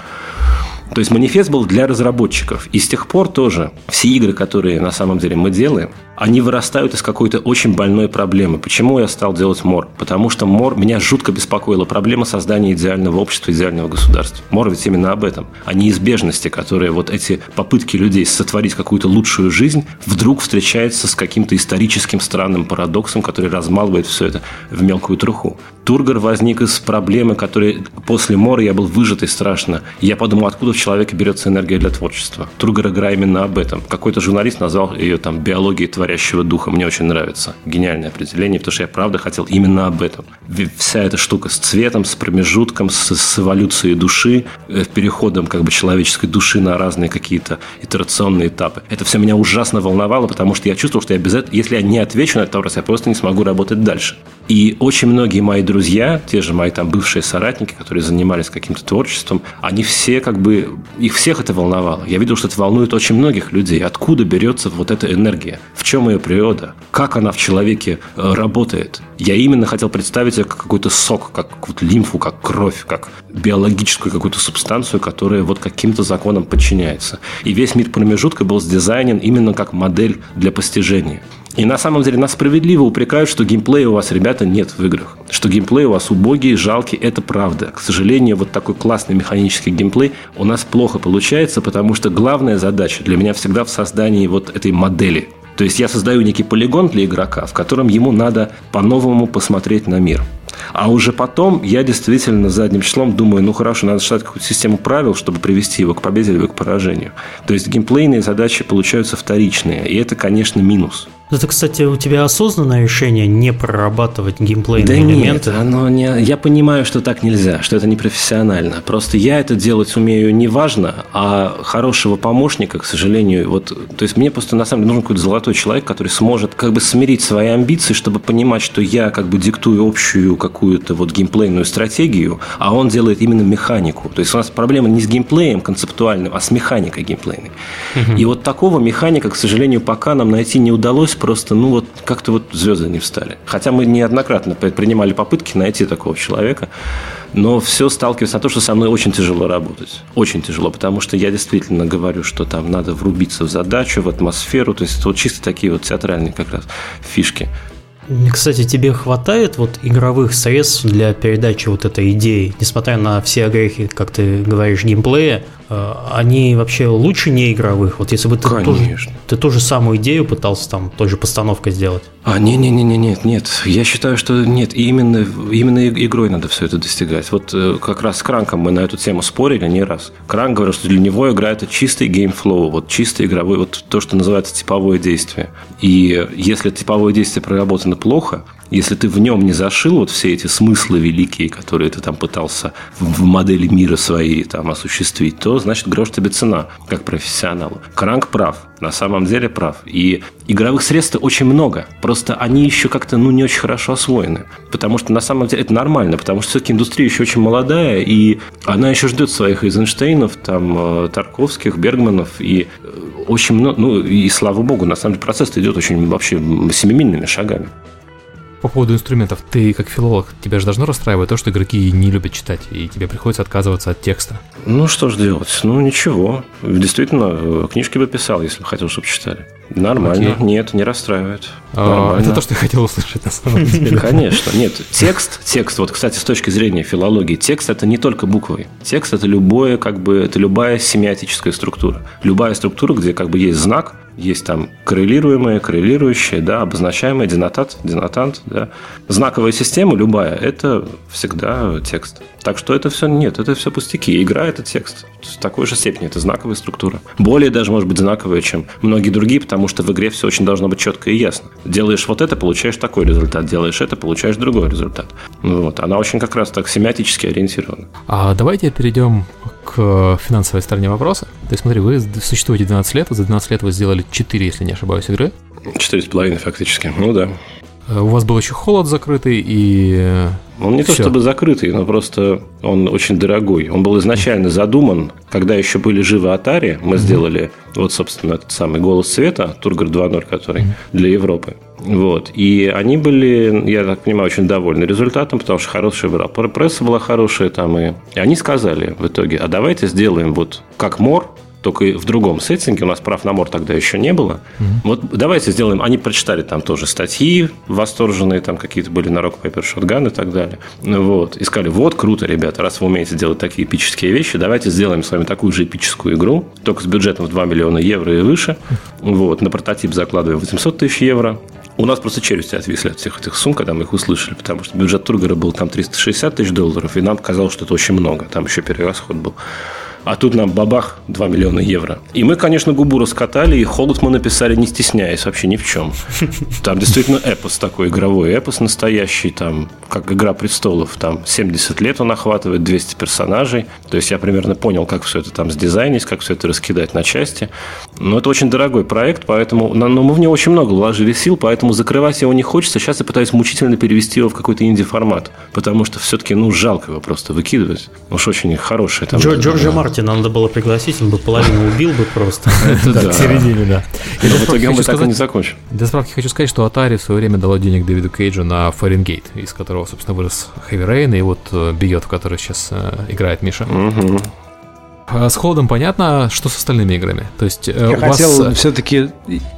То есть манифест был для разработчиков. И с тех пор тоже все игры, которые на самом деле мы делаем, они вырастают из какой-то очень больной проблемы. Почему я стал делать МОР? Потому что МОР меня жутко беспокоила проблема создания идеального общества, идеального государства. МОР ведь именно об этом. О неизбежности, которые вот эти попытки людей сотворить какую-то лучшую жизнь вдруг встречается с каким-то историческим странным парадоксом, который размалывает все это в мелкую труху. Тургор возник из проблемы, которой после Мора я был выжатый страшно. Я подумал, откуда в человеке берется энергия для творчества. Тургор игра именно об этом. Какой-то журналист назвал ее там биологией творящего духа. Мне очень нравится. Гениальное определение, потому что я правда хотел именно об этом. Вся эта штука с цветом, с промежутком, с, с эволюцией души, э, переходом как бы человеческой души на разные какие-то итерационные этапы. Это все меня ужасно волновало, потому что я чувствовал, что я без этого, если я не отвечу на этот вопрос, я просто не смогу работать дальше. И очень многие мои друзья, те же мои там бывшие соратники, которые занимались каким-то творчеством, они все как бы, их всех это волновало. Я видел, что это волнует очень многих людей. Откуда берется вот эта энергия? В чем ее природа? Как она в человеке э, работает? Я именно хотел представить это как какой-то сок, как какую-то лимфу, как кровь, как биологическую какую-то субстанцию, которая вот каким-то законам подчиняется. И весь мир промежутка был сдизайнен именно как модель для постижения. И на самом деле нас справедливо упрекают, что геймплея у вас, ребята, нет в играх. Что геймплей у вас убогий, жалкий, это правда. К сожалению, вот такой классный механический геймплей у нас плохо получается, потому что главная задача для меня всегда в создании вот этой модели. То есть я создаю некий полигон для игрока, в котором ему надо по-новому посмотреть на мир. А уже потом я действительно задним числом думаю, ну хорошо, надо создать какую-то систему правил, чтобы привести его к победе или к поражению. То есть геймплейные задачи получаются вторичные, и это, конечно, минус. Это, кстати, у тебя осознанное решение не прорабатывать геймплейные да элементы? Нет, оно не... Я понимаю, что так нельзя, что это непрофессионально. Просто я это делать умею не важно, а хорошего помощника, к сожалению, вот... То есть мне просто, на самом деле, нужен какой-то золотой человек, который сможет как бы смирить свои амбиции, чтобы понимать, что я как бы диктую общую какую-то вот геймплейную стратегию, а он делает именно механику. То есть у нас проблема не с геймплеем концептуальным, а с механикой геймплейной. Угу. И вот такого механика, к сожалению, пока нам найти не удалось, просто, ну вот, как-то вот звезды не встали. Хотя мы неоднократно предпринимали попытки найти такого человека, но все сталкивается на то, что со мной очень тяжело работать. Очень тяжело, потому что я действительно говорю, что там надо врубиться в задачу, в атмосферу, то есть это вот чисто такие вот театральные как раз фишки. Кстати, тебе хватает вот игровых средств для передачи вот этой идеи, несмотря на все огрехи, как ты говоришь, геймплея, Э, они вообще лучше не игровых? Вот если бы ты, тоже, ты ту же самую идею пытался там той же постановкой сделать. А, не-не-не, нет, нет. Я считаю, что нет. Именно, именно игрой надо все это достигать. Вот э, как раз с Кранком мы на эту тему спорили не раз. Кранк говорил, что для него игра это чистый gameflow, вот чистый игровой, вот то, что называется типовое действие. И если типовое действие проработано плохо, если ты в нем не зашил вот все эти смыслы великие, которые ты там пытался в модели мира своей там осуществить, то, значит, грош тебе цена, как профессионалу. Кранк прав, на самом деле прав. И игровых средств очень много, просто они еще как-то, ну, не очень хорошо освоены. Потому что, на самом деле, это нормально, потому что все-таки индустрия еще очень молодая, и она еще ждет своих Эйзенштейнов, там, э, Тарковских, Бергманов, и э, очень много, ну и слава богу, на самом деле процесс идет очень вообще семимильными шагами. По поводу инструментов, ты как филолог, тебя же должно расстраивать то, что игроки не любят читать, и тебе приходится отказываться от текста. Ну, что ж делать? Ну, ничего. Действительно, книжки бы писал, если хотел, чтобы читали. Нормально. Окей. Нет, не расстраивает. А, это то, что я хотел услышать на самом деле. Конечно. Нет, текст, текст, вот, кстати, с точки зрения филологии, текст это не только буквы. Текст это любое, как бы, это любая семиотическая структура. Любая структура, где как бы есть знак, есть там коррелируемое, коррелирующее, да, обозначаемое, денотат, денотант, да. Знаковая система любая – это всегда текст. Так что это все нет, это все пустяки. Игра – это текст. В такой же степени это знаковая структура. Более даже, может быть, знаковая, чем многие другие, потому что в игре все очень должно быть четко и ясно. Делаешь вот это, получаешь такой результат. Делаешь это, получаешь другой результат. Вот. Она очень как раз так семиотически ориентирована. А давайте перейдем к финансовой стороне вопроса. То есть, смотри, вы существуете 12 лет, за 12 лет вы сделали 4, если не ошибаюсь, игры. 4,5 фактически, ну да. Э, у вас был еще холод закрытый и... Э, он не Все. то чтобы закрытый, но просто он очень дорогой. Он был изначально задуман, когда еще были живы Atari, мы mm-hmm. сделали вот, собственно, этот самый «Голос света», Тургор 2.0, который mm-hmm. для Европы. Вот. И они были, я так понимаю, очень довольны результатом, потому что хорошая была. Пресса была хорошая там. И, и они сказали в итоге, а давайте сделаем вот как Мор, только в другом сеттинге, у нас прав на мор тогда еще не было. Mm-hmm. Вот давайте сделаем, они прочитали там тоже статьи восторженные, там какие-то были на Rock Paper Shotgun и так далее. Вот, и сказали, вот, круто, ребята, раз вы умеете делать такие эпические вещи, давайте сделаем с вами такую же эпическую игру, только с бюджетом в 2 миллиона евро и выше. Вот, на прототип закладываем 800 тысяч евро. У нас просто челюсти отвисли от всех этих сумм, когда мы их услышали, потому что бюджет Тургера был там 360 тысяч долларов, и нам казалось, что это очень много. Там еще перерасход был. А тут нам бабах 2 миллиона евро. И мы, конечно, губу раскатали, и холод мы написали, не стесняясь вообще ни в чем. Там действительно эпос такой игровой, эпос настоящий, там, как «Игра престолов», там 70 лет он охватывает, 200 персонажей. То есть я примерно понял, как все это там сдизайнить, как все это раскидать на части. Но это очень дорогой проект, поэтому но мы в него очень много вложили сил, поэтому закрывать его не хочется. Сейчас я пытаюсь мучительно перевести его в какой-то инди-формат, потому что все-таки, ну, жалко его просто выкидывать. Уж очень хороший. Там, Джорджа Мартин Мартина надо было пригласить, он бы половину убил бы просто. В середине, да. И в итоге бы так и не закончил. Для справки хочу сказать, что Atari в свое время дало денег Дэвиду Кейджу на Фаренгейт, из которого, собственно, вырос Heavy Rain и вот э, Бьет, в который сейчас э, играет Миша. А с холодом понятно, что с остальными играми. То есть э, я хотел вас... все-таки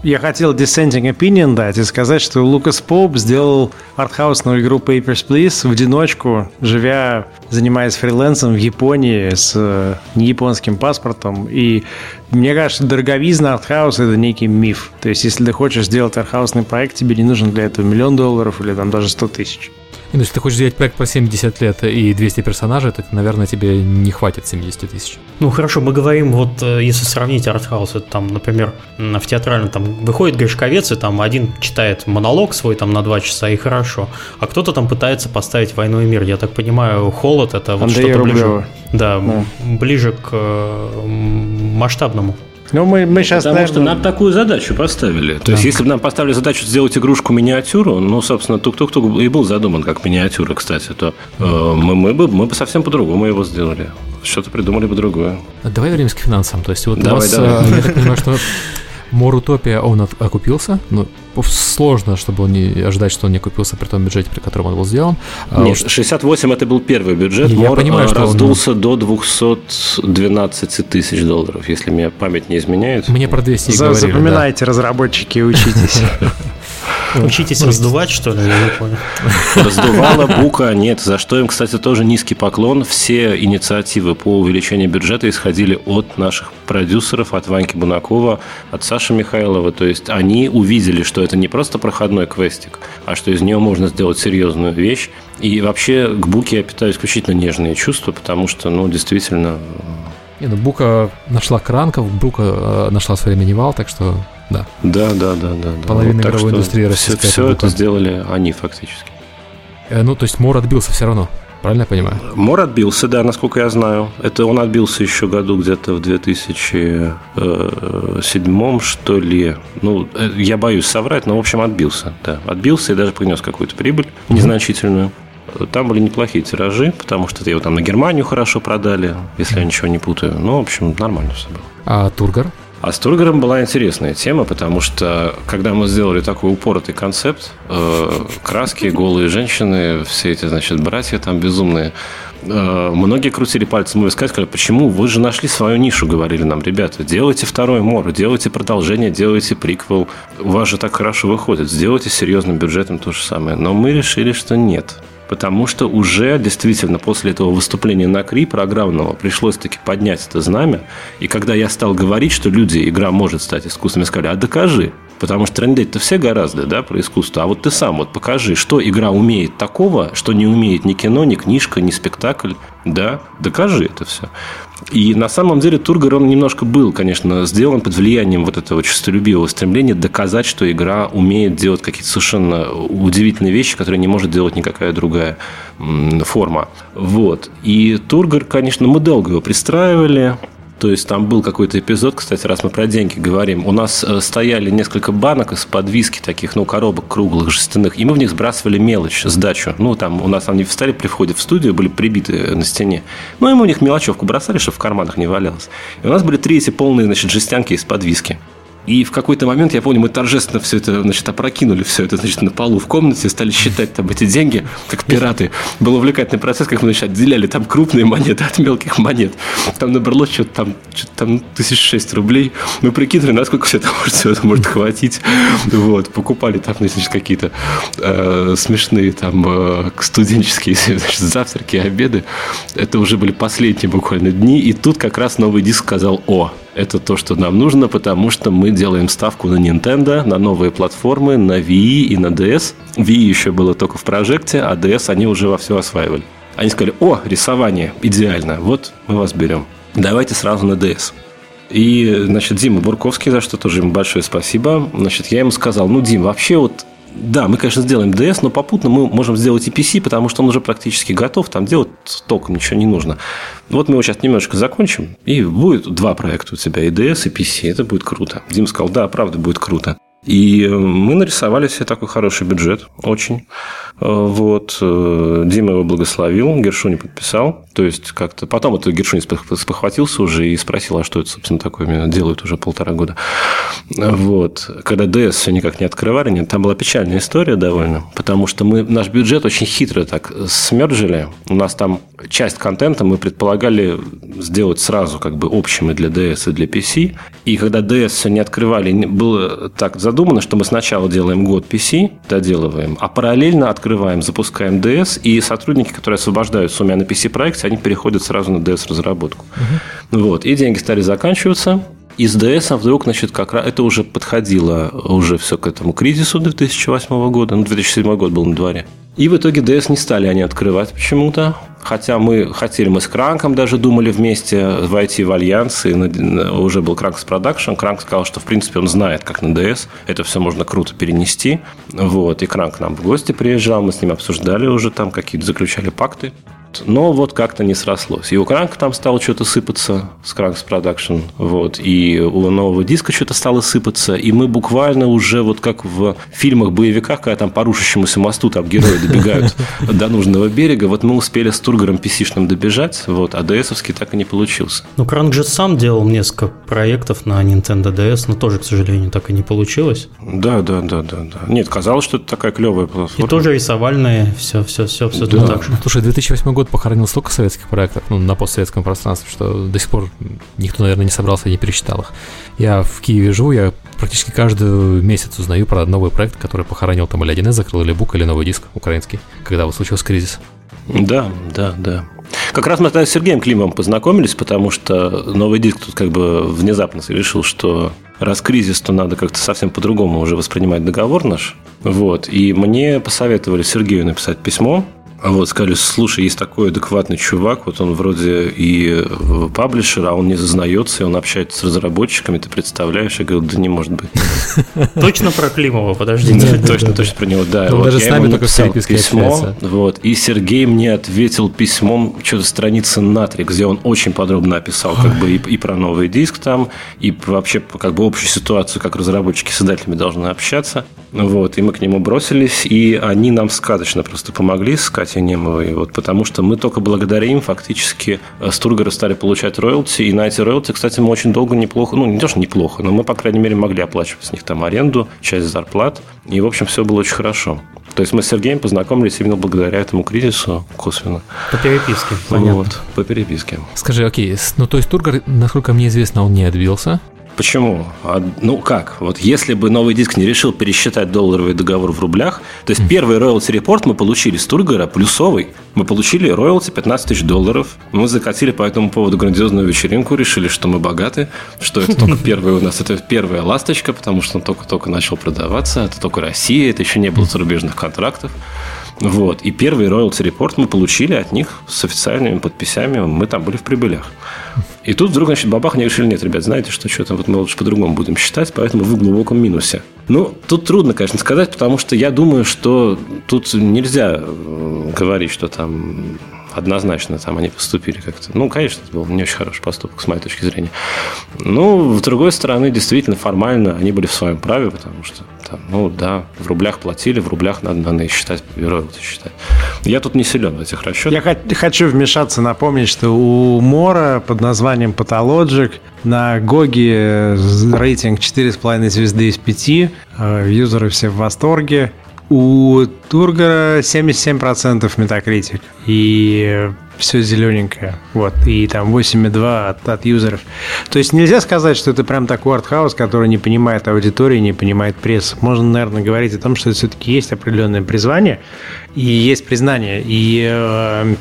я хотел dissenting opinion дать и сказать, что Лукас Поуп сделал артхаусную игру Papers, Please в одиночку, живя, занимаясь фрилансом в Японии с э, неяпонским паспортом. И мне кажется, дороговизна артхаус это некий миф. То есть, если ты хочешь сделать артхаусный проект, тебе не нужен для этого миллион долларов или там даже 100 тысяч. Ну, если ты хочешь сделать проект про 70 лет и 200 персонажей, то, наверное, тебе не хватит 70 тысяч. Ну, хорошо, мы говорим, вот э, если сравнить артхаус, это там, например, в театральном там выходит Гришковец, и там один читает монолог свой там на два часа, и хорошо. А кто-то там пытается поставить «Войну и мир». Я так понимаю, «Холод» — это вот что-то ближе, да, да, ближе к э, масштабному. Ну, мы, мы сейчас, Потому наверное... что нам такую задачу поставили. То да. есть, если бы нам поставили задачу сделать игрушку-миниатюру, ну, собственно, тук-тук-тук и был задуман как миниатюра, кстати, то э, мы, мы, бы, мы бы совсем по-другому его сделали. Что-то придумали бы другое. Давай вернемся к финансам. То есть, вот давай, у вас, давай. Э, я так понимаю, что Морутопия он окупился, но сложно, чтобы он не ожидать, что он не окупился при том бюджете, при котором он был сделан. А Нет, 68 это был первый бюджет, я Мор понимаю, что раздулся он... до 212 тысяч долларов, если меня память не изменяет. Мне про 200 За, говорили, Запоминайте, да. разработчики, учитесь. Учитесь раздувать, что ли? Я не понял. Раздувала Бука, нет. За что им, кстати, тоже низкий поклон. Все инициативы по увеличению бюджета исходили от наших продюсеров, от Ваньки Бунакова, от Саши Михайлова. То есть они увидели, что это не просто проходной квестик, а что из него можно сделать серьезную вещь. И вообще к Буке я питаю исключительно нежные чувства, потому что, ну, действительно... Не, ну, Бука нашла Кранков, Бука э, нашла свой вал, так что да. Да, да, да, да. Половина вот игровой индустрии Все, все это сделали они фактически. Э, ну, то есть Мор отбился все равно. Правильно я понимаю? Мор отбился, да, насколько я знаю. Это он отбился еще году где-то в 2007, что ли. Ну, э, я боюсь соврать, но, в общем, отбился. Да, отбился и даже принес какую-то прибыль незначительную. Там были неплохие тиражи, потому что его там на Германию хорошо продали, если я ничего не путаю. Ну, в общем, нормально все было. А Тургор? А с Тургером была интересная тема, потому что когда мы сделали такой упоротый концепт, э, краски, голые женщины, все эти, значит, братья там безумные, э, многие крутили пальцем и сказали, почему вы же нашли свою нишу, говорили нам, ребята, делайте второй мор, делайте продолжение, делайте приквел, у вас же так хорошо выходит, сделайте серьезным бюджетом то же самое. Но мы решили, что нет. Потому что уже действительно после этого выступления на КРИ программного пришлось таки поднять это знамя. И когда я стал говорить, что люди, игра может стать искусством, мне сказали, а докажи. Потому что трендеть-то все гораздо, да, про искусство. А вот ты сам вот покажи, что игра умеет такого, что не умеет ни кино, ни книжка, ни спектакль. Да, докажи это все. И на самом деле Тургер, он немножко был, конечно, сделан под влиянием вот этого честолюбивого стремления доказать, что игра умеет делать какие-то совершенно удивительные вещи, которые не может делать никакая другая форма. Вот. И Тургер, конечно, мы долго его пристраивали, то есть там был какой-то эпизод, кстати, раз мы про деньги говорим. У нас э, стояли несколько банок из-под виски таких, ну, коробок круглых, жестяных, и мы в них сбрасывали мелочь, сдачу. Ну, там у нас они встали при входе в студию, были прибиты на стене. Ну, и мы у них мелочевку бросали, чтобы в карманах не валялось. И у нас были три эти полные, значит, жестянки из-под виски. И в какой-то момент, я помню, мы торжественно все это, значит, опрокинули все это, значит, на полу в комнате, стали считать там эти деньги, как пираты. Был увлекательный процесс, как мы, значит, отделяли там крупные монеты от мелких монет. Там набралось что-то там, что-то там тысяч шесть рублей. Мы прикинули, насколько все это может, все это может хватить. Вот, покупали там, значит, какие-то э, смешные там э, студенческие значит, завтраки, обеды. Это уже были последние буквально дни. И тут как раз новый диск сказал, о, это то, что нам нужно, потому что мы делаем ставку на Nintendo, на новые платформы, на Wii и на DS. Wii еще было только в прожекте, а DS они уже во все осваивали. Они сказали, о, рисование, идеально, вот мы вас берем. Давайте сразу на DS. И, значит, Дима Бурковский, за что тоже ему большое спасибо. Значит, я ему сказал, ну, Дим, вообще вот да, мы, конечно, сделаем DS, но попутно мы можем сделать и PC, потому что он уже практически готов, там делать толком ничего не нужно. Вот мы его сейчас немножко закончим, и будет два проекта у тебя, и DS, и PC, это будет круто. Дим сказал, да, правда, будет круто. И мы нарисовали себе такой хороший бюджет, очень. Вот. Э, Дима его благословил, Гершуни подписал. То есть, как-то потом это Гершуни спохватился уже и спросил, а что это, собственно, такое делают уже полтора года. Вот. Когда DS все никак не открывали, нет, там была печальная история довольно, потому что мы наш бюджет очень хитро так смержили. У нас там часть контента мы предполагали сделать сразу как бы общими для DS и для PC. И когда DS все не открывали, было так задумано, что мы сначала делаем год PC, доделываем, а параллельно открываем, запускаем DS, и сотрудники, которые освобождаются у меня на PC-проекте, они переходят сразу на DS-разработку. Угу. Вот. И деньги стали заканчиваться. Из DS вдруг, значит, как раз это уже подходило уже все к этому кризису 2008 года, ну, 2007 год был на дворе. И в итоге DS не стали они открывать почему-то. Хотя мы хотели, мы с Кранком даже думали вместе войти в альянс, и уже был Krank's Production. Кранк сказал, что, в принципе, он знает, как на DS. Это все можно круто перенести. Вот. И Кранк к нам в гости приезжал, мы с ним обсуждали уже там, какие-то заключали пакты но вот как-то не срослось. И у Кранка там стало что-то сыпаться с Cranks Production, вот, и у нового диска что-то стало сыпаться, и мы буквально уже вот как в фильмах-боевиках, когда там по рушащемуся мосту там герои добегают до нужного берега, вот мы успели с Тургором PC-шным добежать, вот, а DS-овский так и не получился. Ну, Кранк же сам делал несколько проектов на Nintendo DS, но тоже, к сожалению, так и не получилось. Да, да, да, да, да. Нет, казалось, что это такая клевая платформа. И тоже рисовальные, все, все, все, все да. так же. Слушай, 2008 год год похоронил столько советских проектов, ну, на постсоветском пространстве, что до сих пор никто, наверное, не собрался и не пересчитал их. Я в Киеве живу, я практически каждый месяц узнаю про новый проект, который похоронил там или 1С закрыл, или Бук, или новый диск украинский, когда вот случился кризис. Да, да, да. Как раз мы тогда с Сергеем Климовым познакомились, потому что новый диск тут как бы внезапно решил, что раз кризис, то надо как-то совсем по-другому уже воспринимать договор наш. Вот. И мне посоветовали Сергею написать письмо, а вот сказали, слушай, есть такой адекватный чувак, вот он вроде и э, паблишер, а он не зазнается, и он общается с разработчиками, ты представляешь? Я говорю, да не может быть. Точно про Климова, подождите. Точно, точно про него, да. Даже с нами только в письмо, вот, и Сергей мне ответил письмом, что-то страницы на три, где он очень подробно описал как бы и про новый диск там, и вообще как бы общую ситуацию, как разработчики с издателями должны общаться. Вот, и мы к нему бросились, и они нам сказочно просто помогли с Катей Немовой, вот, потому что мы только благодаря им фактически э, с Тургора стали получать роялти, и на эти роялти, кстати, мы очень долго неплохо, ну, не то, что неплохо, но мы, по крайней мере, могли оплачивать с них там аренду, часть зарплат, и, в общем, все было очень хорошо. То есть мы с Сергеем познакомились именно благодаря этому кризису косвенно. По переписке, понятно. Вот, по переписке. Скажи, окей, ну то есть Тургор, насколько мне известно, он не отбился? Почему? А, ну как? Вот если бы новый диск не решил пересчитать долларовый договор в рублях, то есть первый роялти репорт мы получили с Тургора, плюсовый. Мы получили роялти 15 тысяч долларов. Мы закатили по этому поводу грандиозную вечеринку, решили, что мы богаты, что это только первая у нас, это первая ласточка, потому что он только-только начал продаваться, это только Россия, это еще не было зарубежных контрактов. Вот. И первый роялти репорт мы получили от них с официальными подписями. Мы там были в прибылях. И тут вдруг, значит, бабах, они решили, нет, ребят, знаете, что что-то вот мы лучше по-другому будем считать, поэтому вы в глубоком минусе. Ну, тут трудно, конечно, сказать, потому что я думаю, что тут нельзя э, говорить, что там однозначно там они поступили как-то. Ну, конечно, это был не очень хороший поступок, с моей точки зрения. Ну, с другой стороны, действительно, формально они были в своем праве, потому что там, ну да, в рублях платили, в рублях надо, надо их считать, роялти считать. Я тут не силен в этих расчетах. Я хочу вмешаться, напомнить, что у Мора под названием Pathologic на GOG'е рейтинг 4,5 звезды из 5, э, юзеры все в восторге. У Тургора 77% Metacritic. И все зелененькое. Вот. И там 8,2 от, от юзеров. То есть нельзя сказать, что это прям такой артхаус, который не понимает аудитории, не понимает пресс. Можно, наверное, говорить о том, что все-таки есть определенное призвание и есть признание. И э,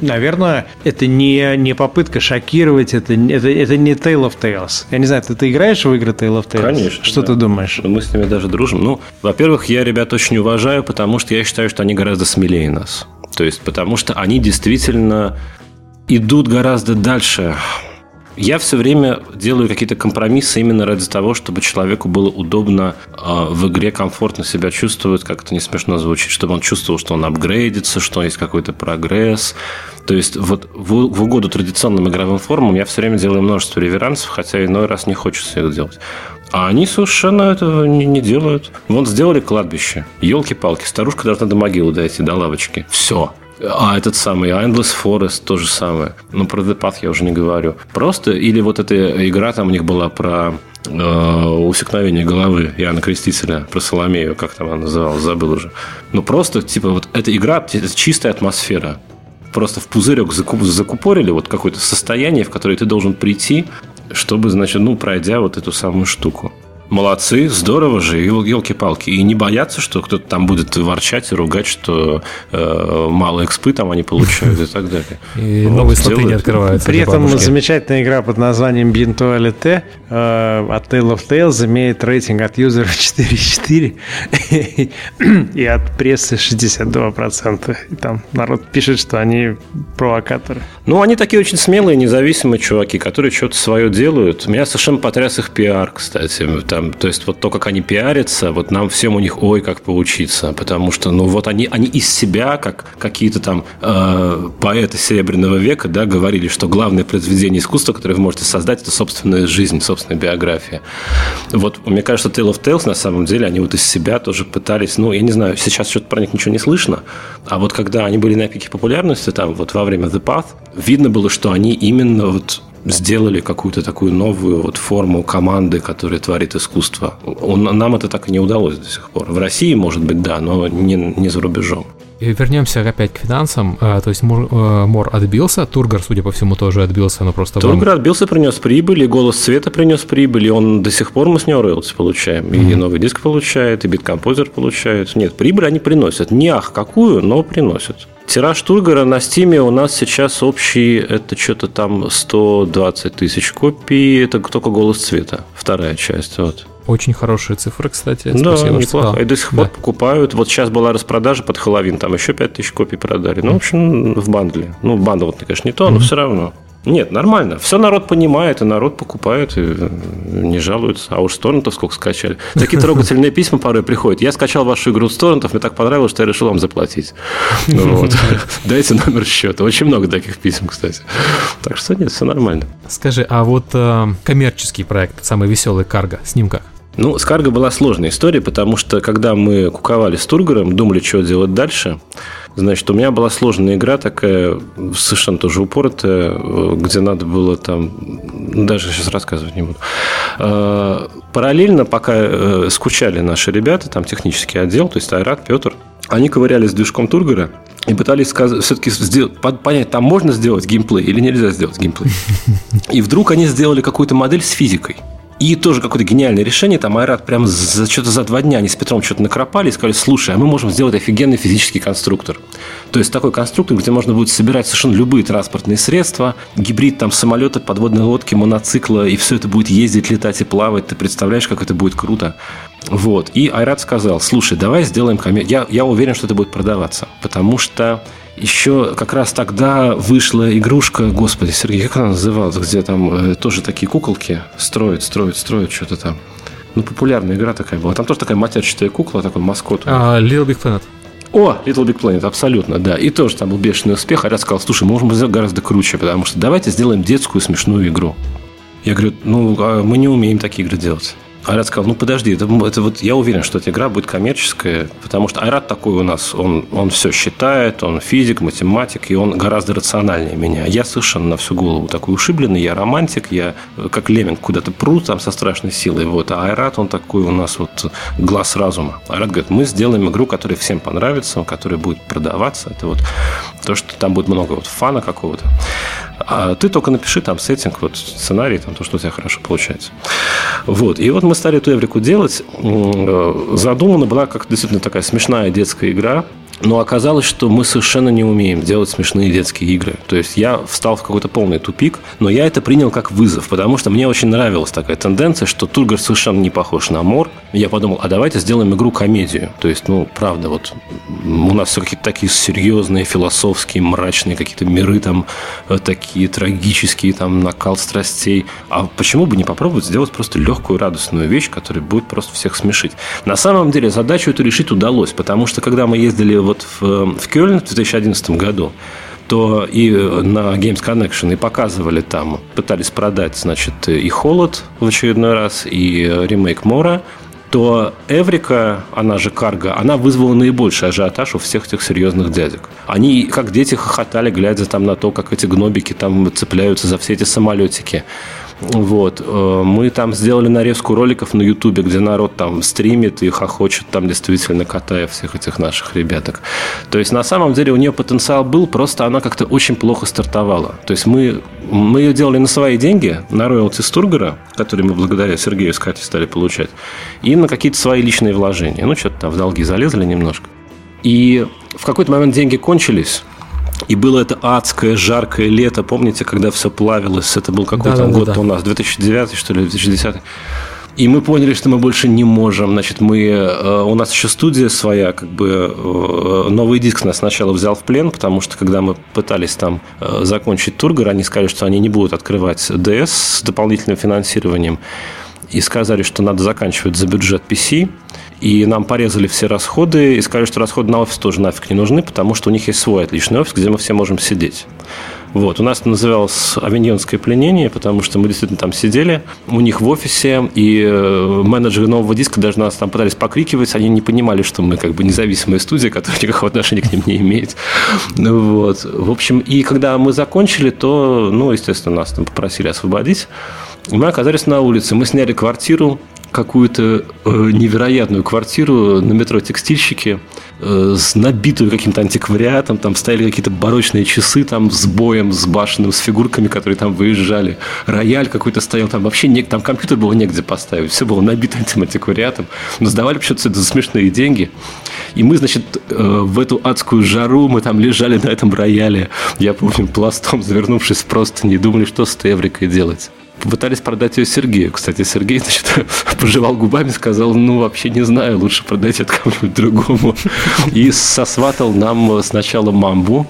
наверное, это не, не попытка шокировать, это, это, это не Tale of Tales. Я не знаю, ты, ты играешь в игры Tale of Tales? Конечно. Что да. ты думаешь? Мы с ними даже дружим. Ну, во-первых, я ребят очень уважаю, потому что я считаю, что они гораздо смелее нас. То есть, потому что они действительно идут гораздо дальше я все время делаю какие-то компромиссы именно ради того, чтобы человеку было удобно э, в игре комфортно себя чувствовать, как это не смешно звучит, чтобы он чувствовал, что он апгрейдится, что есть какой-то прогресс. То есть вот в, в угоду традиционным игровым формам я все время делаю множество реверансов, хотя иной раз не хочется их делать. А они совершенно этого не, не делают. Вон сделали кладбище. Елки-палки, старушка должна до могилы дойти, до лавочки. Все. А этот самый Endless Forest то же самое. Ну, про The Path я уже не говорю. Просто, или вот эта игра там у них была про э, усекновение головы Иоанна Крестителя, про Соломею, как там она называлась, забыл уже. Ну, просто, типа, вот эта игра, это чистая атмосфера. Просто в пузырек закуп, закупорили вот какое-то состояние, в которое ты должен прийти, чтобы, значит, ну, пройдя вот эту самую штуку. Молодцы, здорово же, елки-палки. И не бояться, что кто-то там будет ворчать и ругать, что э, мало экспы там они получают и так далее. И вот, новые слоты не открываются. При этом замечательная игра под названием Bintuality э, от Tale of Tales имеет рейтинг от юзеров 4,4 и от прессы 62%. И там народ пишет, что они провокаторы. Ну, они такие очень смелые, независимые чуваки, которые что-то свое делают. Меня совершенно потряс их пиар, кстати. Там то есть вот то, как они пиарятся, вот нам всем у них, ой, как поучиться, потому что, ну вот они, они из себя, как какие-то там э, поэты Серебряного века, да, говорили, что главное произведение искусства, которое вы можете создать, это собственная жизнь, собственная биография. Вот, мне кажется, Tale of Tales, на самом деле, они вот из себя тоже пытались, ну, я не знаю, сейчас что-то про них ничего не слышно, а вот когда они были на пике популярности, там, вот во время The Path, видно было, что они именно вот сделали какую-то такую новую вот форму команды, которая творит искусство. Нам это так и не удалось до сих пор. В России, может быть, да, но не, не за рубежом. И вернемся опять к финансам. А, то есть Мор, э, Мор отбился, Тургор, судя по всему, тоже отбился, но просто... Тургор вам... отбился, принес прибыль, и Голос цвета принес прибыль, и он до сих пор мы с него роялти получаем. Mm-hmm. И новый диск получает, и bitComposer получает. Нет, прибыль они приносят. Не ах какую, но приносят. Тираж Тургора на Steam'е у нас сейчас общий, это что-то там 120 тысяч копий, это только «Голос цвета», вторая часть, вот. Очень хорошие цифры, кстати. Да, Спасибо, неплохо. И до сих пор да. покупают. Вот сейчас была распродажа под Хэллоуин, там еще 5 тысяч копий продали. Ну, в общем, в бандле. Ну, бандл, вот, конечно, не то, mm-hmm. но все равно. Нет, нормально. Все народ понимает, и народ покупает, и э, не жалуется. А уж с торрентов сколько скачали. Такие трогательные письма порой приходят. Я скачал вашу игру с торрентов, мне так понравилось, что я решил вам заплатить. Ну Дайте номер счета. Очень много таких писем, кстати. Так что нет, все нормально. Скажи, а вот э, коммерческий проект, самый веселый Карго, с ним как? Ну, с Карго была сложная история, потому что когда мы куковали с Тургором, думали, что делать дальше, значит, у меня была сложная игра такая, совершенно тоже упоротая, где надо было там, ну, даже сейчас рассказывать не буду. А, параллельно, пока э, скучали наши ребята, там технический отдел, то есть Айрат, Петр, они ковырялись с движком Тургора и пытались сказать, все-таки сделать, понять, там можно сделать геймплей или нельзя сделать геймплей. И вдруг они сделали какую-то модель с физикой. И тоже какое-то гениальное решение. Там Айрат прям за, что-то за два дня они с Петром что-то накропали и сказали, слушай, а мы можем сделать офигенный физический конструктор. То есть такой конструктор, где можно будет собирать совершенно любые транспортные средства, гибрид там самолета, подводной лодки, мотоцикла, и все это будет ездить, летать и плавать. Ты представляешь, как это будет круто? Вот. И Айрат сказал, слушай, давай сделаем комедию. Я, я уверен, что это будет продаваться. Потому что еще как раз тогда вышла игрушка, господи, Сергей, как она называлась, где там э, тоже такие куколки строят, строят, строят что-то там. Ну, популярная игра такая была. Там тоже такая матерчатая кукла, такой маскот. А, Little Big Planet. О, Little Big Planet, абсолютно, да. И тоже там был бешеный успех. А я сказал, слушай, мы можем сделать гораздо круче, потому что давайте сделаем детскую смешную игру. Я говорю, ну, а мы не умеем такие игры делать. Айрат сказал, ну подожди, это, это вот я уверен, что эта игра будет коммерческая, потому что Айрат такой у нас, он, он все считает, он физик, математик, и он гораздо рациональнее меня. Я совершенно на всю голову такой ушибленный, я романтик, я как леминг куда-то пру там со страшной силой, вот, а Айрат, он такой у нас вот глаз разума. Айрат говорит, мы сделаем игру, которая всем понравится, которая будет продаваться, это вот то, что там будет много вот фана какого-то. А ты только напиши там сеттинг, вот сценарий, там то, что у тебя хорошо получается. Вот. И вот мы стали эту Эврику делать. Э, задумана была как действительно такая смешная детская игра, но оказалось, что мы совершенно не умеем делать смешные детские игры. То есть я встал в какой-то полный тупик, но я это принял как вызов, потому что мне очень нравилась такая тенденция, что Тургар совершенно не похож на Мор. Я подумал, а давайте сделаем игру-комедию. То есть, ну, правда, вот у нас все какие-то такие серьезные, философские, мрачные какие-то миры там, э, такие трагические, там, накал страстей. А почему бы не попробовать сделать просто легкую, радостную вещь, которая будет просто всех смешить? На самом деле задачу эту решить удалось, потому что когда мы ездили в вот в, в Кёльн в 2011 году, то и на Games Connection и показывали там, пытались продать, значит, и Холод в очередной раз, и ремейк Мора, то Эврика, она же Карга, она вызвала наибольший ажиотаж у всех этих серьезных дядек. Они, как дети, хохотали, глядя там на то, как эти гнобики там цепляются за все эти самолетики. Вот. Э, мы там сделали нарезку роликов на Ютубе, где народ там стримит и хохочет там действительно катая всех этих наших ребяток. То есть на самом деле у нее потенциал был, просто она как-то очень плохо стартовала. То есть мы, мы ее делали на свои деньги, на роялти Стургера, которые мы благодаря Сергею с Катей стали получать, и на какие-то свои личные вложения. Ну, что-то там в долги залезли немножко. И в какой-то момент деньги кончились, и было это адское, жаркое лето, помните, когда все плавилось? Это был какой-то да, да, год да, у нас, 2009, что ли, 2010. И мы поняли, что мы больше не можем. Значит, мы, э, у нас еще студия своя, как бы э, новый диск нас сначала взял в плен, потому что когда мы пытались там э, закончить Тургор, они сказали, что они не будут открывать ДС с дополнительным финансированием. И сказали, что надо заканчивать за бюджет PC. И нам порезали все расходы и сказали, что расходы на офис тоже нафиг не нужны, потому что у них есть свой отличный офис, где мы все можем сидеть. Вот. У нас это называлось авиньонское пленение, потому что мы действительно там сидели у них в офисе, и э, менеджеры нового диска даже нас там пытались покрикивать, они не понимали, что мы как бы независимая студия, которая никакого отношения к ним не имеет. Вот. В общем, и когда мы закончили, то, ну, естественно, нас там попросили освободить. Мы оказались на улице. Мы сняли квартиру какую-то э, невероятную квартиру на метро «Текстильщики», э, с набитую каким-то антиквариатом, там стояли какие-то барочные часы там с боем, с башенным, с фигурками, которые там выезжали. Рояль какой-то стоял, там вообще не, там компьютер было негде поставить, все было набито этим антиквариатом. Но сдавали почему-то за смешные деньги. И мы, значит, э, в эту адскую жару, мы там лежали на этом рояле, я помню, пластом завернувшись просто не думали, что с Эврикой делать пытались продать ее Сергею. Кстати, Сергей, значит, пожевал губами, сказал, ну, вообще не знаю, лучше продать это кому-нибудь другому. И сосватал нам сначала мамбу,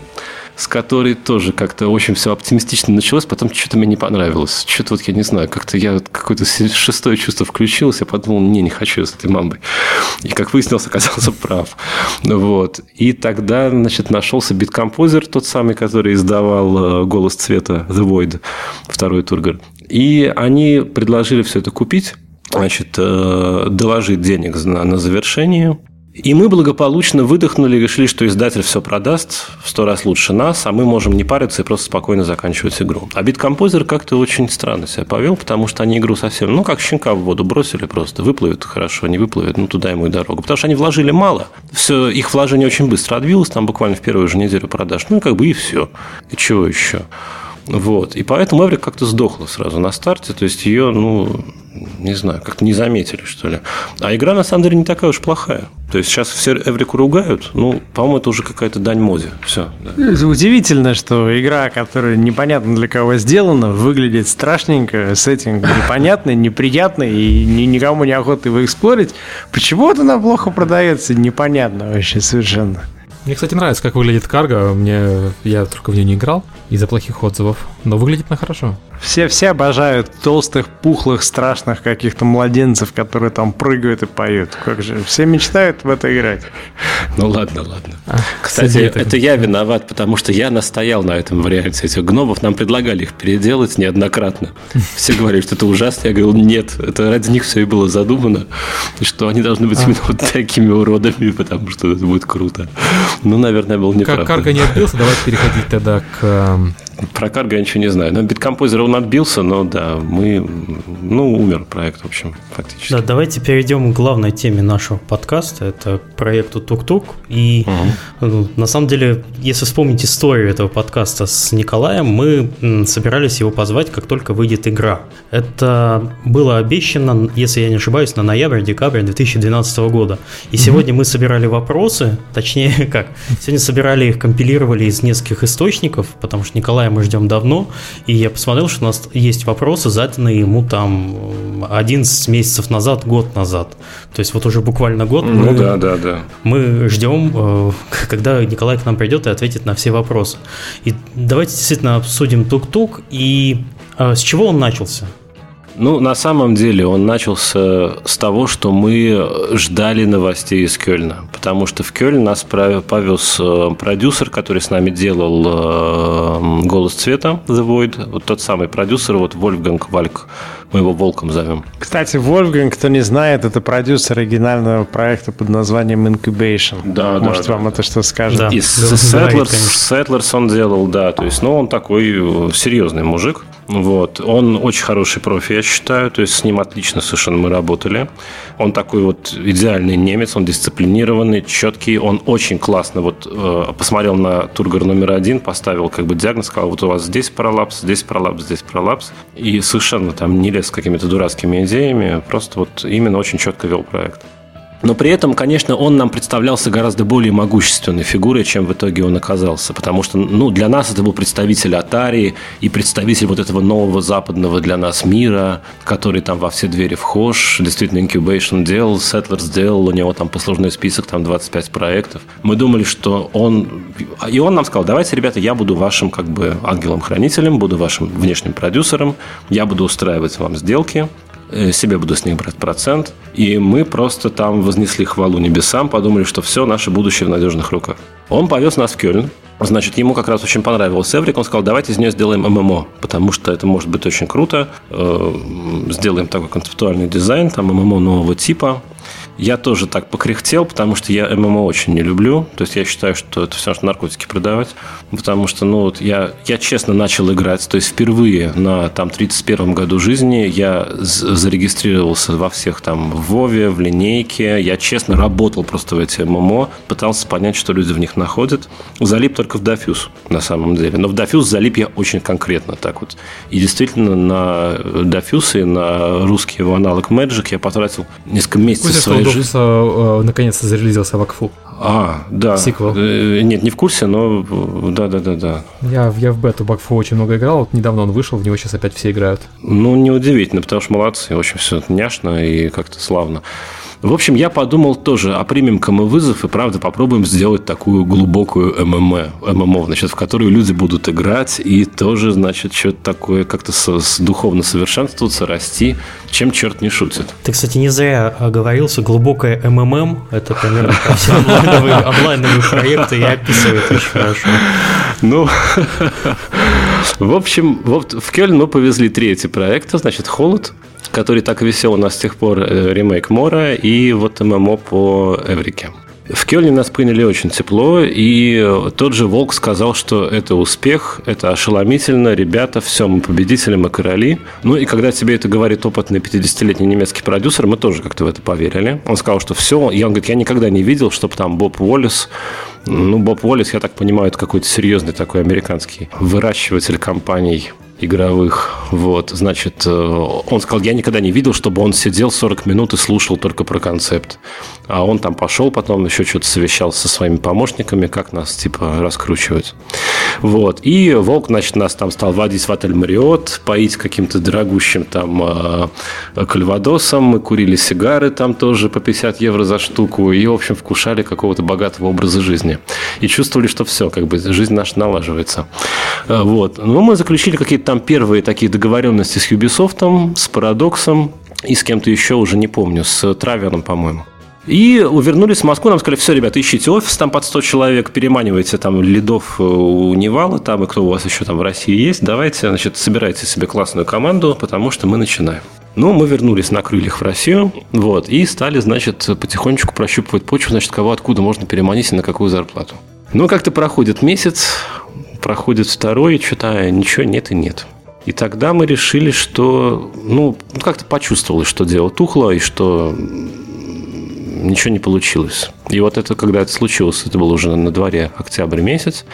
с которой тоже как-то очень все оптимистично началось, потом что-то мне не понравилось. Что-то вот я не знаю, как-то я какое-то шестое чувство включилось, я подумал, не, не хочу с этой мамбой. И, как выяснилось, оказался прав. Вот. И тогда, значит, нашелся биткомпозер, тот самый, который издавал э, «Голос цвета» The Void, второй Тургар. И они предложили все это купить. значит, э, доложить денег на, на завершение. И мы благополучно выдохнули решили, что издатель все продаст в сто раз лучше нас, а мы можем не париться и просто спокойно заканчивать игру. А биткомпозер как-то очень странно себя повел, потому что они игру совсем, ну, как щенка в воду бросили просто. Выплывет хорошо, не выплывет, ну, туда ему и дорогу. Потому что они вложили мало. Все, их вложение очень быстро отбилось, там буквально в первую же неделю продаж. Ну, как бы и все. И чего еще? Вот. И поэтому Эврик как-то сдохла сразу на старте. То есть ее, ну, не знаю, как-то не заметили, что ли. А игра, на самом деле, не такая уж плохая. То есть сейчас все Эврику ругают, ну, по-моему, это уже какая-то дань моде. Все. Да. Удивительно, что игра, которая непонятно для кого сделана, выглядит страшненько, сеттинг непонятный, неприятный, и никому не охота его эксплорить. Почему вот она плохо продается, непонятно вообще совершенно. Мне, кстати, нравится, как выглядит карго. Мне я только в нее не играл из-за плохих отзывов, но выглядит она хорошо. Все, все обожают толстых, пухлых, страшных каких-то младенцев, которые там прыгают и поют. Как же, все мечтают в это играть. Ну ладно, ладно. А, Кстати, это... это я виноват, потому что я настоял на этом варианте этих гномов. Нам предлагали их переделать неоднократно. Все говорили, что это ужасно. Я говорил, нет, это ради них все и было задумано, что они должны быть а. именно вот такими уродами, потому что это будет круто. Ну, наверное, был неправ. Как Карга не отбился, давайте переходить тогда к эм, про Карго я ничего не знаю. Но биткомпозер он отбился, но да, мы, ну, умер проект, в общем, фактически. Да, давайте перейдем к главной теме нашего подкаста. Это проекту Тук-Тук. И угу. на самом деле, если вспомнить историю этого подкаста с Николаем, мы собирались его позвать, как только выйдет игра. Это было обещано, если я не ошибаюсь, на ноябрь-декабрь 2012 года. И угу. сегодня мы собирали вопросы, точнее как, сегодня собирали их, компилировали из нескольких источников, потому что Николай мы ждем давно, и я посмотрел, что у нас есть вопросы, заданные ему там 11 месяцев назад, год назад. То есть вот уже буквально год ну, мы, да, да, да. мы ждем, э, когда Николай к нам придет и ответит на все вопросы. И давайте действительно обсудим тук-тук, и э, с чего он начался? Ну, на самом деле он начался с того, что мы ждали новостей из Кёльна, потому что в Кёльн нас повез э, продюсер, который с нами делал э, «Голос цвета» The Void, вот тот самый продюсер, вот Вольфганг Вальк, мы его Волком зовем. Кстати, Вольфганг, кто не знает, это продюсер оригинального проекта под названием Incubation. Да, Может, да, вам да. это что скажет? Да. И Settlers, Settlers он делал, да, то есть, ну, он такой э, серьезный мужик, вот. Он очень хороший профи, я считаю. То есть с ним отлично совершенно мы работали. Он такой вот идеальный немец, он дисциплинированный, четкий. Он очень классно вот э, посмотрел на тургор номер один, поставил как бы диагноз, сказал, вот у вас здесь пролапс, здесь пролапс, здесь пролапс. И совершенно там не лез с какими-то дурацкими идеями, просто вот именно очень четко вел проект. Но при этом, конечно, он нам представлялся гораздо более могущественной фигурой, чем в итоге он оказался. Потому что ну, для нас это был представитель Atari и представитель вот этого нового западного для нас мира, который там во все двери вхож. Действительно, Incubation делал, Settlers сделал, у него там послужной список, там 25 проектов. Мы думали, что он... И он нам сказал, давайте, ребята, я буду вашим как бы ангелом-хранителем, буду вашим внешним продюсером, я буду устраивать вам сделки, себе буду с них брать процент. И мы просто там вознесли хвалу небесам, подумали, что все, наше будущее в надежных руках. Он повез нас в Кёльн. Значит, ему как раз очень понравился Эврик. Он сказал, давайте из нее сделаем ММО, потому что это может быть очень круто. Э, сделаем такой концептуальный дизайн, там ММО нового типа. Я тоже так покряхтел, потому что я ММО очень не люблю. То есть я считаю, что это все равно наркотики продавать. Потому что, ну, вот я, я честно начал играть. То есть впервые на там 31 году жизни я зарегистрировался во всех там в Вове, в линейке. Я честно работал просто в эти ММО, пытался понять, что люди в них находят. Залип только в Дофюз, на самом деле. Но в Дофюз залип я очень конкретно так вот. И действительно на Дофюз и на русский его аналог Magic я потратил несколько месяцев своей Дофуса э, наконец-то зарелизился в Акфу. А, да. Сиквел. Э, нет, не в курсе, но да, да, да, да. Я, я в бету Бакфу очень много играл. Вот недавно он вышел, в него сейчас опять все играют. Ну, неудивительно, потому что молодцы, очень все няшно и как-то славно. В общем, я подумал тоже, а примем-ка мы вызов и, правда, попробуем сделать такую глубокую ММО, ММО, значит, в которую люди будут играть и тоже, значит, что-то такое как-то с, с духовно совершенствоваться, расти, чем черт не шутит. Ты, кстати, не зря оговорился, глубокое МММ, это примерно все онлайновые, онлайновые проекты и описывает очень хорошо. Ну, В общем, вот в Кёльн мы повезли третий проект, значит, «Холод», который так висел у нас с тех пор, э, ремейк Мора и вот ММО по Эврике. В Кёльне нас приняли очень тепло, и тот же Волк сказал, что это успех, это ошеломительно, ребята, все, мы победители, мы короли. Ну и когда тебе это говорит опытный 50-летний немецкий продюсер, мы тоже как-то в это поверили. Он сказал, что все, и он говорит, я никогда не видел, чтобы там Боб Уоллес ну, Боб Уоллес, я так понимаю, это какой-то серьезный такой американский выращиватель компаний игровых. Вот, значит, э, он сказал, я никогда не видел, чтобы он сидел 40 минут и слушал только про концепт. А он там пошел, потом еще что-то совещался со своими помощниками, как нас, типа, раскручивать. Вот. И Волк, значит, нас там стал водить в отель Мариот, поить каким-то дорогущим там э, кальвадосом. Мы курили сигары там тоже по 50 евро за штуку. И, в общем, вкушали какого-то богатого образа жизни. И чувствовали, что все, как бы жизнь наша налаживается. Э, вот. Но мы заключили какие-то там первые такие договоренности с Ubisoft, с Парадоксом и с кем-то еще, уже не помню, с Травером, по-моему. И вернулись в Москву, нам сказали, все, ребята, ищите офис там под 100 человек, переманивайте там лидов э, у Невала, там, и кто у вас еще там в России есть, давайте, значит, собирайте себе классную команду, потому что мы начинаем. Ну, мы вернулись на крыльях в Россию, вот, и стали, значит, потихонечку прощупывать почву, значит, кого откуда можно переманить и на какую зарплату. Ну, как-то проходит месяц, проходит второй, и что-то ничего нет и нет. И тогда мы решили, что, ну, как-то почувствовалось, что дело тухло, и что ничего не получилось. И вот это, когда это случилось, это было уже на дворе октябрь месяц,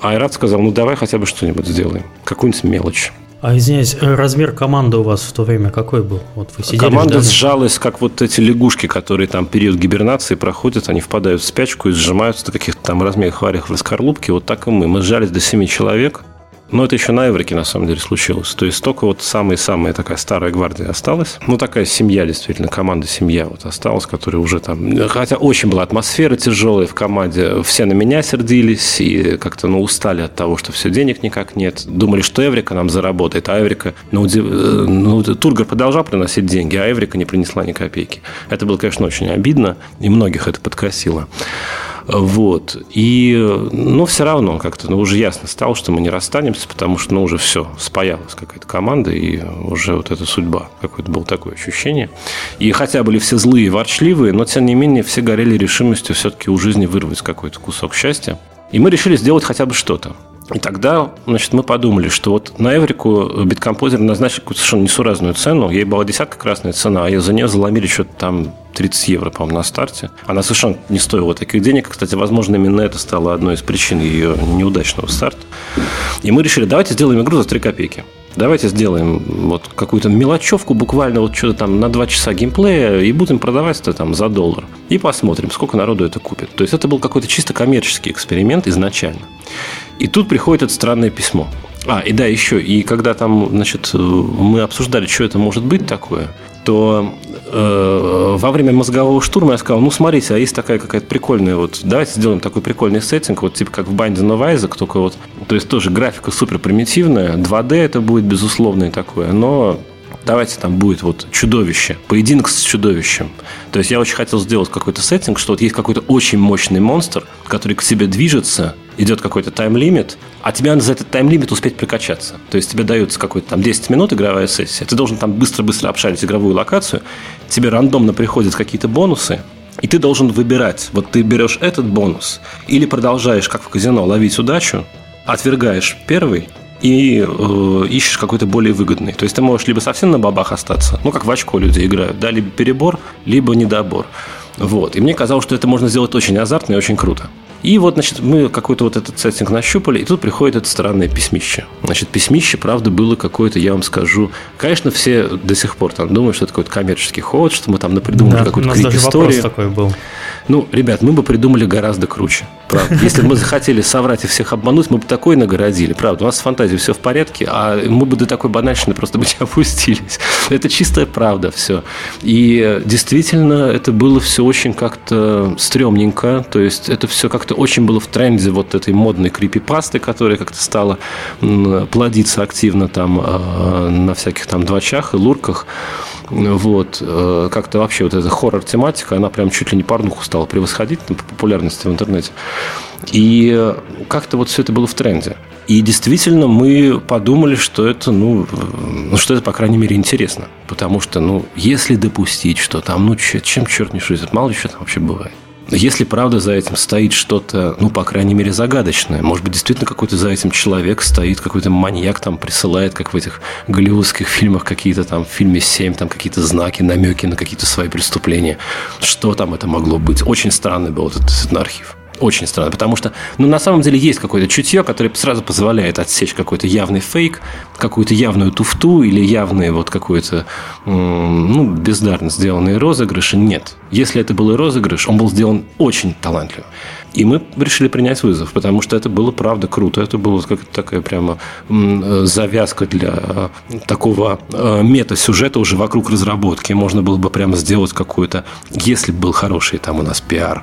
Айрат сказал, ну давай хотя бы что-нибудь сделаем, какую-нибудь мелочь. А извиняюсь, размер команды у вас в то время какой был? Вот вы сидели, Команда ждали? сжалась, как вот эти лягушки, которые там период гибернации проходят, они впадают в спячку и сжимаются до каких-то там размеров варях в скорлупке. Вот так и мы. Мы сжались до 7 человек. Но это еще на Эврике, на самом деле, случилось. То есть только вот самая-самая такая старая гвардия осталась. Ну, такая семья, действительно, команда семья вот осталась, которая уже там... Хотя очень была атмосфера тяжелая в команде. Все на меня сердились и как-то, ну, устали от того, что все денег никак нет. Думали, что Эврика нам заработает, а Эврика... Ну, ну Тургор продолжал приносить деньги, а Эврика не принесла ни копейки. Это было, конечно, очень обидно, и многих это подкосило. Вот. И, ну, все равно как-то, ну, уже ясно стало, что мы не расстанемся, потому что, ну, уже все, спаялась какая-то команда, и уже вот эта судьба, какое-то было такое ощущение. И хотя были все злые и ворчливые, но, тем не менее, все горели решимостью все-таки у жизни вырвать какой-то кусок счастья. И мы решили сделать хотя бы что-то. И тогда, значит, мы подумали, что вот на Эврику биткомпозер назначил какую-то совершенно несуразную цену. Ей была десятка красная цена, а за нее заломили что-то там 30 евро, по-моему, на старте. Она совершенно не стоила таких денег. Кстати, возможно, именно это стало одной из причин ее неудачного старта. И мы решили, давайте сделаем игру за 3 копейки. Давайте сделаем вот какую-то мелочевку, буквально вот что-то там на 2 часа геймплея, и будем продавать это там за доллар. И посмотрим, сколько народу это купит. То есть это был какой-то чисто коммерческий эксперимент изначально. И тут приходит это странное письмо. А, и да, еще, и когда там, значит, мы обсуждали, что это может быть такое, то э, во время мозгового штурма я сказал, ну, смотрите, а есть такая какая-то прикольная, вот, давайте сделаем такой прикольный сеттинг, вот, типа, как в of Isaac, только вот, то есть тоже графика супер примитивная, 2D это будет, безусловно, такое, но давайте там будет вот чудовище, поединок с чудовищем. То есть я очень хотел сделать какой-то сеттинг, что вот есть какой-то очень мощный монстр, который к тебе движется, идет какой-то тайм-лимит, а тебе надо за этот тайм-лимит успеть прокачаться. То есть тебе дается какой-то там 10 минут игровая сессия, ты должен там быстро-быстро обшарить игровую локацию, тебе рандомно приходят какие-то бонусы, и ты должен выбирать, вот ты берешь этот бонус или продолжаешь, как в казино, ловить удачу, отвергаешь первый, и э, ищешь какой-то более выгодный. То есть ты можешь либо совсем на бабах остаться, ну как в очко люди играют, да, либо перебор, либо недобор. Вот. И мне казалось, что это можно сделать очень азартно и очень круто. И вот, значит, мы какой-то вот этот сеттинг нащупали, и тут приходит это странное письмище. Значит, письмище, правда, было какое-то, я вам скажу, конечно, все до сих пор там думают, что это какой-то коммерческий ход, что мы там напридумали да, какую-то крип-историю. такой был. Ну, ребят, мы бы придумали гораздо круче. Правда. Если бы мы захотели соврать и всех обмануть, мы бы такое нагородили. Правда, у нас с фантазией все в порядке, а мы бы до такой банальщины просто бы не опустились. Это чистая правда все. И действительно, это было все очень как-то стрёмненько. То есть это все как-то очень было в тренде вот этой модной крипипасты, которая как-то стала плодиться активно там а, на всяких там двачах и лурках. Вот. Э, как-то вообще вот эта хоррор-тематика, она прям чуть ли не порнуху стала превосходить по популярности в интернете. И как-то вот все это было в тренде. И действительно мы подумали, что это, ну, ну, что это, по крайней мере, интересно. Потому что, ну, если допустить, что там, ну, чем черт не шутит, мало ли что там вообще бывает. Если правда за этим стоит что-то, ну, по крайней мере, загадочное, может быть, действительно какой-то за этим человек стоит, какой-то маньяк там присылает, как в этих голливудских фильмах, какие-то там в фильме «Семь», там какие-то знаки, намеки на какие-то свои преступления. Что там это могло быть? Очень странный был этот, этот архив. Очень странно, потому что, ну, на самом деле есть какое-то чутье, которое сразу позволяет отсечь какой-то явный фейк, какую-то явную туфту или явные вот какой-то, ну, бездарно сделанные розыгрыши. Нет. Если это был и розыгрыш, он был сделан очень талантливо. И мы решили принять вызов, потому что это было правда круто. Это была как такая прямо завязка для такого э, мета-сюжета уже вокруг разработки. Можно было бы прямо сделать какую-то, если бы был хороший там у нас пиар,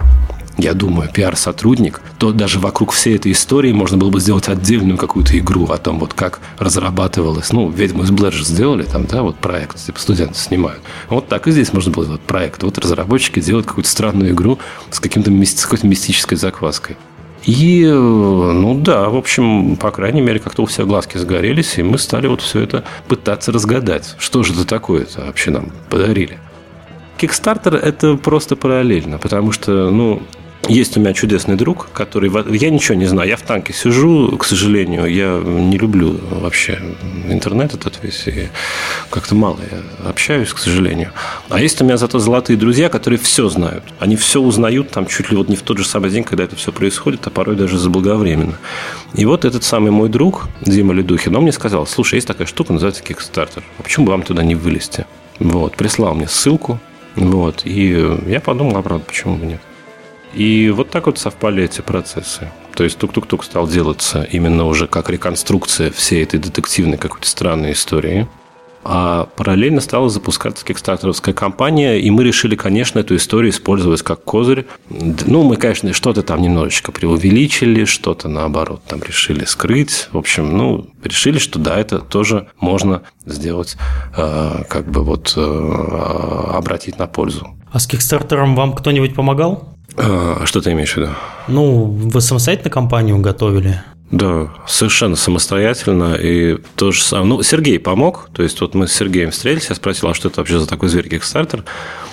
я думаю, пиар-сотрудник, то даже вокруг всей этой истории можно было бы сделать отдельную какую-то игру о том, вот как разрабатывалось. Ну, «Ведьму из Блэр» же сделали, там, да, вот проект, типа студенты снимают. Вот так и здесь можно было сделать проект. Вот разработчики делают какую-то странную игру с, каким-то, с какой-то мистической закваской. И, ну да, в общем, по крайней мере, как-то у всех глазки загорелись, и мы стали вот все это пытаться разгадать. Что же это такое-то вообще нам подарили? Kickstarter – это просто параллельно, потому что, ну, есть у меня чудесный друг, который... Я ничего не знаю. Я в танке сижу, к сожалению. Я не люблю вообще интернет этот весь. И как-то мало я общаюсь, к сожалению. А есть у меня зато золотые друзья, которые все знают. Они все узнают там чуть ли вот не в тот же самый день, когда это все происходит, а порой даже заблаговременно. И вот этот самый мой друг, Дима Ледухин, он мне сказал, слушай, есть такая штука, называется Kickstarter. А почему бы вам туда не вылезти? Вот, прислал мне ссылку, вот, и я подумал, а правда, почему бы нет? И вот так вот совпали эти процессы. То есть тук-тук-тук стал делаться именно уже как реконструкция всей этой детективной какой-то странной истории. А параллельно стала запускаться кикстартеровская компания, и мы решили, конечно, эту историю использовать как козырь. Ну, мы, конечно, что-то там немножечко преувеличили, что-то, наоборот, там решили скрыть. В общем, ну, решили, что да, это тоже можно сделать, э, как бы вот э, обратить на пользу. А с Кикстартером вам кто-нибудь помогал? А, что ты имеешь в виду? Ну, вы самостоятельно компанию готовили? Да, совершенно самостоятельно. И то же самое. Ну, Сергей помог. То есть, вот мы с Сергеем встретились, я спросил, а что это вообще за такой зверь Kickstarter?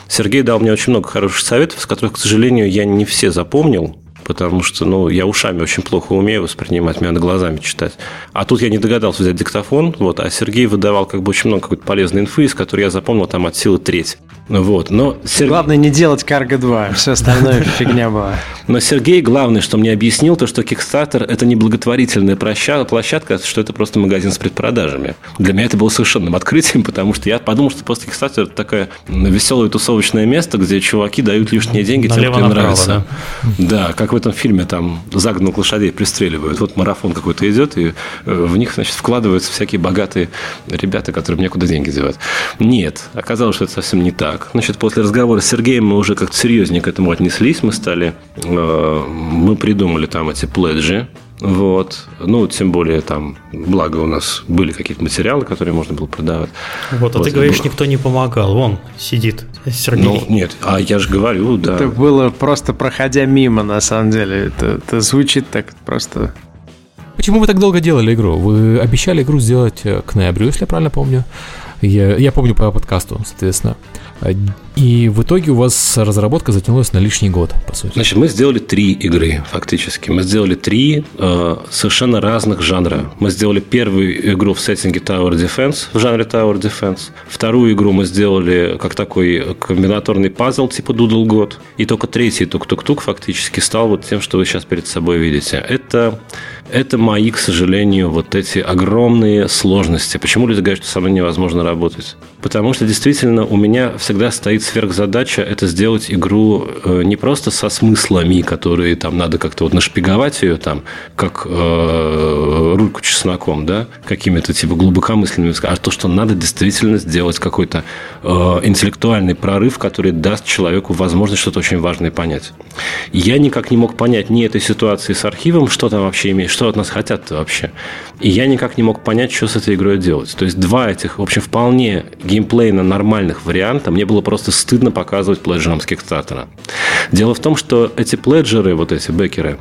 Сергей дал мне очень много хороших советов, с которых, к сожалению, я не все запомнил потому что, ну, я ушами очень плохо умею воспринимать, мне надо глазами читать. А тут я не догадался взять диктофон, вот, а Сергей выдавал как бы очень много какой-то полезной инфы, из которой я запомнил там от силы треть. Вот, но Серг... Главное не делать Cargo 2, все остальное фигня была. Но Сергей, главное, что мне объяснил, то, что Kickstarter – это не благотворительная площадка, что это просто магазин с предпродажами. Для меня это было совершенным открытием, потому что я подумал, что просто Kickstarter – это такое веселое тусовочное место, где чуваки дают лишние деньги тем, кто им нравится. Да? да, как в этом фильме, там загнанных лошадей пристреливают. Вот марафон какой-то идет, и э, в них, значит, вкладываются всякие богатые ребята, которым некуда деньги девать. Нет, оказалось, что это совсем не так. Значит, после разговора с Сергеем мы уже как-то серьезнее к этому отнеслись. Мы стали, э, мы придумали там эти пледжи, вот. Ну, тем более там, благо у нас были какие-то материалы, которые можно было продавать. Вот, а вот, ты говоришь, было... никто не помогал. Вон сидит Сергей. Ну, нет, а я же говорю, да. Это было просто проходя мимо, на самом деле. Это, это звучит так просто... Почему вы так долго делали игру? Вы обещали игру сделать к ноябрю, если я правильно помню. Я, я помню по подкасту, соответственно. И в итоге у вас разработка затянулась на лишний год, по сути. Значит, мы сделали три игры, фактически. Мы сделали три э, совершенно разных жанра. Мы сделали первую игру в сеттинге Tower Defense, в жанре Tower Defense. Вторую игру мы сделали как такой комбинаторный пазл типа Doodle God. И только третий тук-тук-тук фактически стал вот тем, что вы сейчас перед собой видите. Это это мои, к сожалению, вот эти огромные сложности. Почему люди говорят, что со мной невозможно работать? Потому что действительно у меня всегда стоит сверхзадача это сделать игру э, не просто со смыслами, которые там надо как-то вот нашпиговать ее там, как э, рульку чесноком, да, какими-то типа глубокомысленными, а то, что надо действительно сделать какой-то э, интеллектуальный прорыв, который даст человеку возможность что-то очень важное понять. Я никак не мог понять ни этой ситуации с архивом, что там вообще имеет, что от нас хотят вообще. И я никак не мог понять, что с этой игрой делать. То есть два этих, в общем, вполне геймплейно нормальных варианта мне было просто стыдно показывать пледжерам с Кикстартера. Дело в том, что эти пледжеры, вот эти бекеры,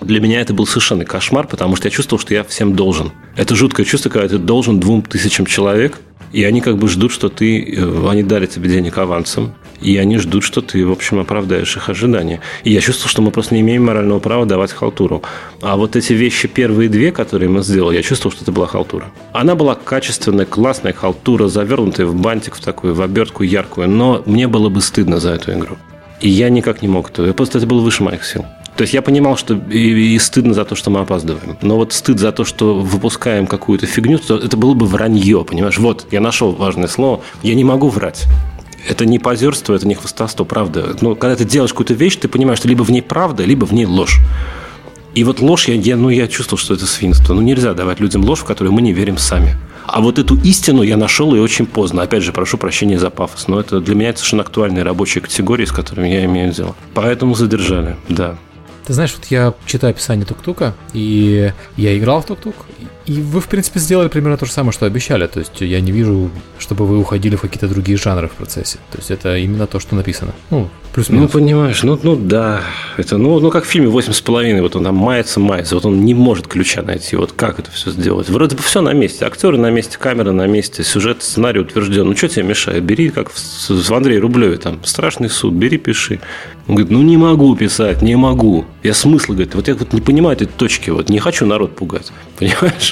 Для меня это был совершенно кошмар, потому что я чувствовал, что я всем должен. Это жуткое чувство, когда ты должен двум тысячам человек, и они как бы ждут, что ты... Э, они дали тебе денег авансом, и они ждут, что ты, в общем, оправдаешь их ожидания. И я чувствовал, что мы просто не имеем морального права давать халтуру. А вот эти вещи, первые две, которые мы сделали, я чувствовал, что это была халтура. Она была качественная, классная халтура, завернутая в бантик, в такую, в обертку яркую, но мне было бы стыдно за эту игру. И я никак не мог этого. Просто это было выше моих сил. То есть я понимал, что и, и стыдно за то, что мы опаздываем. Но вот стыд за то, что выпускаем какую-то фигню, то это было бы вранье, понимаешь? Вот, я нашел важное слово. Я не могу врать. Это не позерство, это не хвостовство, правда. Но когда ты делаешь какую-то вещь, ты понимаешь, что либо в ней правда, либо в ней ложь. И вот ложь, я, я, ну, я чувствовал, что это свинство. Ну, нельзя давать людям ложь, в которую мы не верим сами. А вот эту истину я нашел и очень поздно. Опять же, прошу прощения за пафос, но это для меня это совершенно актуальные рабочие категории, с которыми я имею дело. Поэтому задержали, да. Ты знаешь, вот я читаю описание Тук-Тука, и я играл в Тук-Тук, и вы, в принципе, сделали примерно то же самое, что обещали. То есть я не вижу, чтобы вы уходили в какие-то другие жанры в процессе. То есть это именно то, что написано. Ну, плюс-минус. Ну, понимаешь, ну, ну да. Это, ну, ну, как в фильме «Восемь с половиной», вот он там мается, мается, вот он не может ключа найти. Вот как это все сделать? Вроде бы все на месте. Актеры на месте, камера на месте, сюжет, сценарий утвержден. Ну, что тебе мешает? Бери, как в, в Андрее Рублеве, там, «Страшный суд», бери, пиши. Он говорит, ну, не могу писать, не могу. Я смысл, говорит, вот я вот не понимаю этой точки, вот не хочу народ пугать, понимаешь?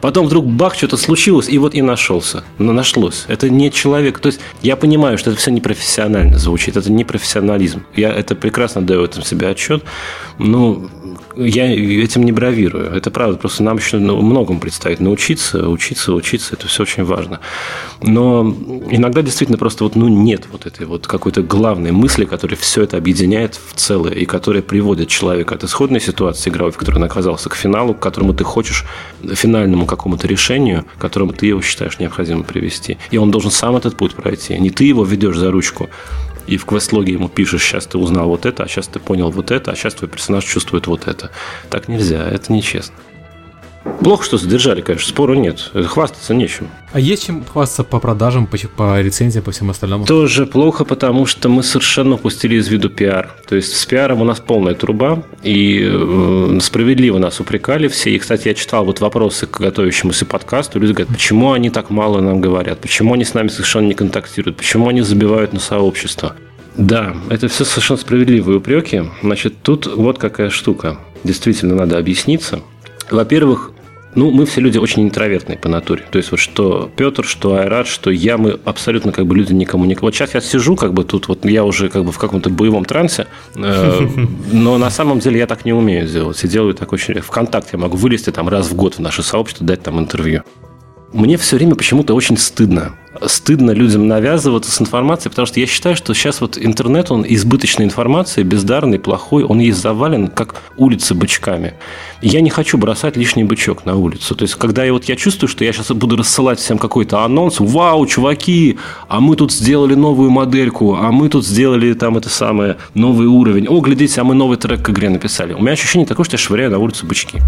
Потом вдруг бах, что-то случилось, и вот и нашелся. Но нашлось. Это не человек. То есть я понимаю, что это все непрофессионально звучит, это не профессионализм. Я это прекрасно даю в этом себе отчет. Ну, я этим не бравирую. Это правда. Просто нам еще ну, многому предстоит научиться, учиться, учиться. Это все очень важно. Но иногда действительно просто вот, ну, нет вот этой вот какой-то главной мысли, которая все это объединяет в целое и которая приводит человека от исходной ситуации игровой, в которой он оказался, к финалу, к которому ты хочешь, финальному какому-то решению, к которому ты его считаешь необходимым привести. И он должен сам этот путь пройти. Не ты его ведешь за ручку, и в квест-логе ему пишешь, сейчас ты узнал вот это, а сейчас ты понял вот это, а сейчас твой персонаж чувствует вот это. Так нельзя, это нечестно. Плохо, что задержали, конечно, спору нет. Хвастаться нечем. А есть чем хвастаться по продажам, по, по рецензиям, по всему остальному? Тоже плохо, потому что мы совершенно упустили из виду пиар. То есть с пиаром у нас полная труба, и э, справедливо нас упрекали все. И, кстати, я читал вот вопросы к готовящемуся подкасту. Люди говорят, почему они так мало нам говорят, почему они с нами совершенно не контактируют, почему они забивают на сообщество. Да, это все совершенно справедливые упреки. Значит, тут вот какая штука. Действительно, надо объясниться. Во-первых, ну, мы все люди очень интровертные по натуре. То есть, вот что Петр, что Айрат, что я, мы абсолютно как бы люди никому не... Вот сейчас я сижу, как бы тут вот я уже как бы в каком-то боевом трансе, э, но на самом деле я так не умею сделать. И делаю так очень... Вконтакте я могу вылезти там раз в год в наше сообщество, дать там интервью. Мне все время почему-то очень стыдно. Стыдно людям навязываться с информацией, потому что я считаю, что сейчас вот интернет, он избыточной информации, бездарный, плохой, он есть завален, как улицы бычками. Я не хочу бросать лишний бычок на улицу. То есть, когда я вот я чувствую, что я сейчас буду рассылать всем какой-то анонс, вау, чуваки, а мы тут сделали новую модельку, а мы тут сделали там это самое, новый уровень, о, глядите, а мы новый трек к игре написали. У меня ощущение такое, что я швыряю на улицу бычки.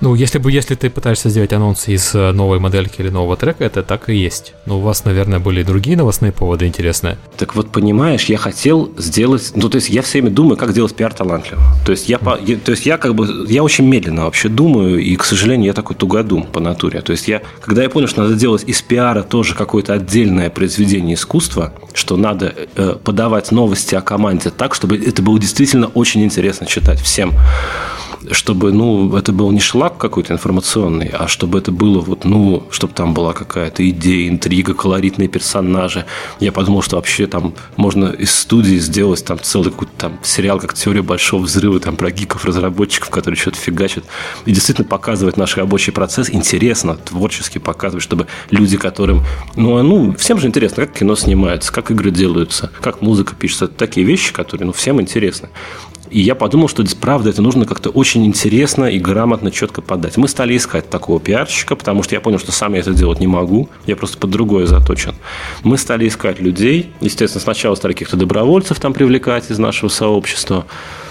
Ну, если бы, если ты пытаешься сделать анонс из э, новой модельки или нового трека, это так и есть. Но у вас, наверное, были другие новостные поводы интересные. Так вот, понимаешь, я хотел сделать... Ну, то есть я все время думаю, как делать пиар талантливо. То есть я, я, то есть я как бы... Я очень медленно вообще думаю, и, к сожалению, я такой тугодум по натуре. То есть я... Когда я понял, что надо делать из пиара тоже какое-то отдельное произведение искусства, что надо э, подавать новости о команде так, чтобы это было действительно очень интересно читать всем чтобы, ну, это был не шлак какой-то информационный, а чтобы это было вот, ну, чтобы там была какая-то идея, интрига, колоритные персонажи. Я подумал, что вообще там можно из студии сделать там целый какой-то там сериал, как «Теория большого взрыва», там про гиков-разработчиков, которые что-то фигачат. И действительно показывать наш рабочий процесс интересно, творчески показывать, чтобы люди, которым... Ну, а, ну, всем же интересно, как кино снимается, как игры делаются, как музыка пишется. Это такие вещи, которые, ну, всем интересны. И я подумал, что правда это нужно как-то очень интересно и грамотно, четко подать. Мы стали искать такого пиарщика, потому что я понял, что сам я это делать не могу. Я просто под другое заточен. Мы стали искать людей. Естественно, сначала стали каких-то добровольцев там привлекать из нашего сообщества.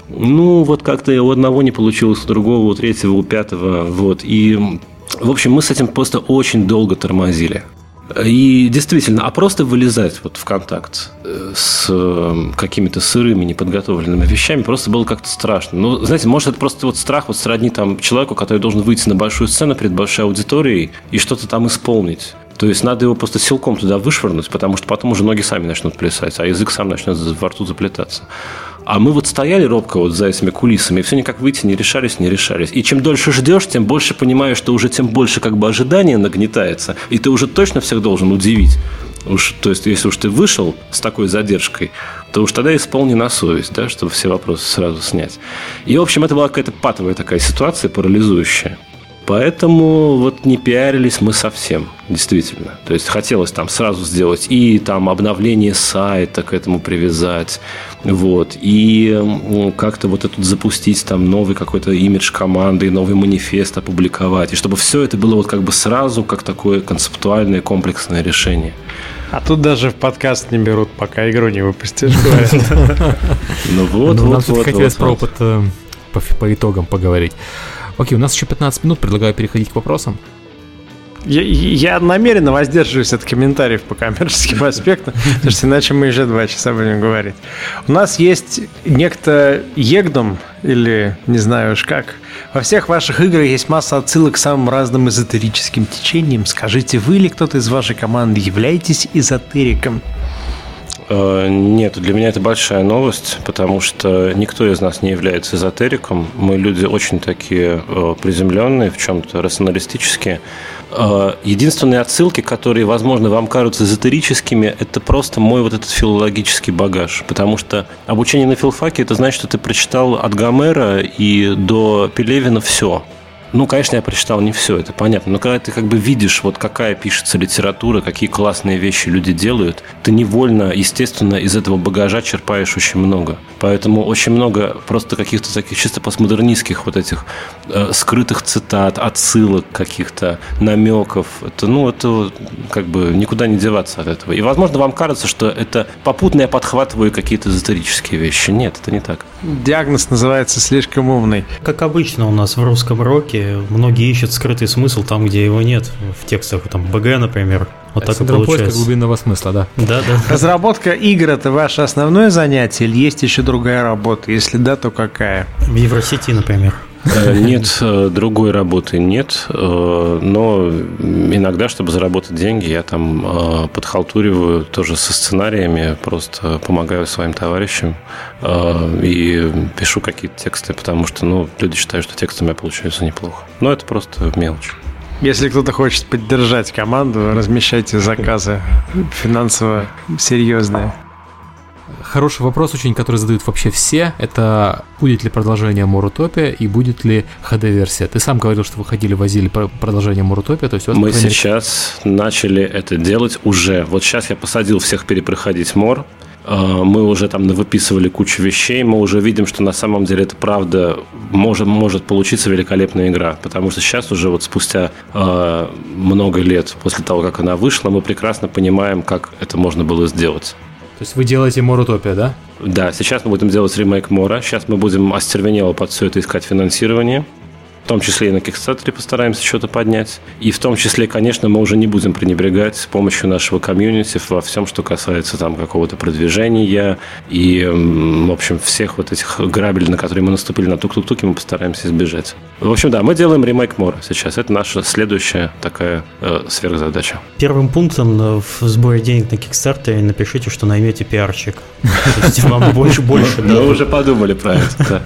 Ну, вот как-то у одного не получилось, у другого, у третьего, у пятого. Вот. И, в общем, мы с этим просто очень долго тормозили. И действительно, а просто вылезать вот в контакт э, с э, какими-то сырыми, неподготовленными вещами просто было как-то страшно. Ну, знаете, может, это просто вот страх вот сродни там человеку, который должен выйти на большую сцену перед большой аудиторией и что-то там исполнить. То есть надо его просто силком туда вышвырнуть, потому что потом уже ноги сами начнут плясать, а язык сам начнет во рту заплетаться. А мы вот стояли робко вот за этими кулисами, и все никак выйти не решались, не решались. И чем дольше ждешь, тем больше понимаешь, что уже тем больше как бы ожидание нагнетается, и ты уже точно всех должен удивить. Уж, то есть, если уж ты вышел с такой задержкой, то уж тогда исполни на совесть, да, чтобы все вопросы сразу снять. И, в общем, это была какая-то патовая такая ситуация, парализующая. Поэтому вот не пиарились мы совсем, действительно. То есть хотелось там сразу сделать и там обновление сайта к этому привязать, вот, и как-то вот этот запустить там новый какой-то имидж команды, новый манифест опубликовать, и чтобы все это было вот как бы сразу как такое концептуальное комплексное решение. А тут даже в подкаст не берут, пока игру не выпустишь, Ну вот, ну, вот, вот. хотелось про опыт э, по итогам поговорить. Окей, у нас еще 15 минут, предлагаю переходить к вопросам. Я, я намеренно воздерживаюсь от комментариев по коммерческим аспектам, потому что иначе мы еще два часа будем говорить. У нас есть некто Егдом, или не знаю уж как. Во всех ваших играх есть масса отсылок к самым разным эзотерическим течениям. Скажите, вы или кто-то из вашей команды являетесь эзотериком? Э, нет, для меня это большая новость, потому что никто из нас не является эзотериком. Мы люди очень такие э, приземленные, в чем-то рационалистические. Э, единственные отсылки, которые, возможно, вам кажутся эзотерическими, это просто мой вот этот филологический багаж. Потому что обучение на филфаке – это значит, что ты прочитал от Гомера и до Пелевина все – ну, конечно, я прочитал не все, это понятно. Но когда ты как бы видишь, вот какая пишется литература, какие классные вещи люди делают, ты невольно, естественно, из этого багажа черпаешь очень много. Поэтому очень много просто каких-то таких чисто постмодернистских вот этих э, скрытых цитат, отсылок каких-то, намеков. Это, ну, это как бы никуда не деваться от этого. И, возможно, вам кажется, что это попутно я подхватываю какие-то эзотерические вещи. Нет, это не так. Диагноз называется слишком умный. Как обычно у нас в русском роке все многие ищут скрытый смысл там, где его нет, в текстах, там, БГ, например. Вот так и получается. глубинного смысла, да. Да, да. Разработка игр – это ваше основное занятие или есть еще другая работа? Если да, то какая? В Евросети, например. Э, нет, э, другой работы нет, э, но иногда, чтобы заработать деньги, я там подхалтуриваю тоже со сценариями, просто помогаю своим товарищам и пишу какие-то тексты, потому что ну, люди считают, что тексты у меня получаются неплохо. Но это просто мелочь. Если кто-то хочет поддержать команду, размещайте заказы финансово серьезные. Хороший вопрос очень, который задают вообще все, это будет ли продолжение Мурутопия и будет ли HD-версия. Ты сам говорил, что выходили, возили продолжение Мурутопия, то есть Мы сейчас начали это делать уже. Вот сейчас я посадил всех перепроходить Мор, а, мы уже там выписывали кучу вещей, мы уже видим, что на самом деле это правда может, может получиться великолепная игра, потому что сейчас уже вот спустя э, много лет после того, как она вышла, мы прекрасно понимаем, как это можно было сделать. То есть вы делаете Морутопия, да? Да, сейчас мы будем делать ремейк Мора. Сейчас мы будем остервенело под все это искать финансирование в том числе и на Kickstarter постараемся что-то поднять. И в том числе, конечно, мы уже не будем пренебрегать с помощью нашего комьюнити во всем, что касается там какого-то продвижения и, в общем, всех вот этих грабелей, на которые мы наступили на тук-тук-туке, мы постараемся избежать. В общем, да, мы делаем ремейк Мора сейчас. Это наша следующая такая э, сверхзадача. Первым пунктом э, в сборе денег на Kickstarter напишите, что наймете пиарчик. Вам больше, больше. Мы уже подумали про это.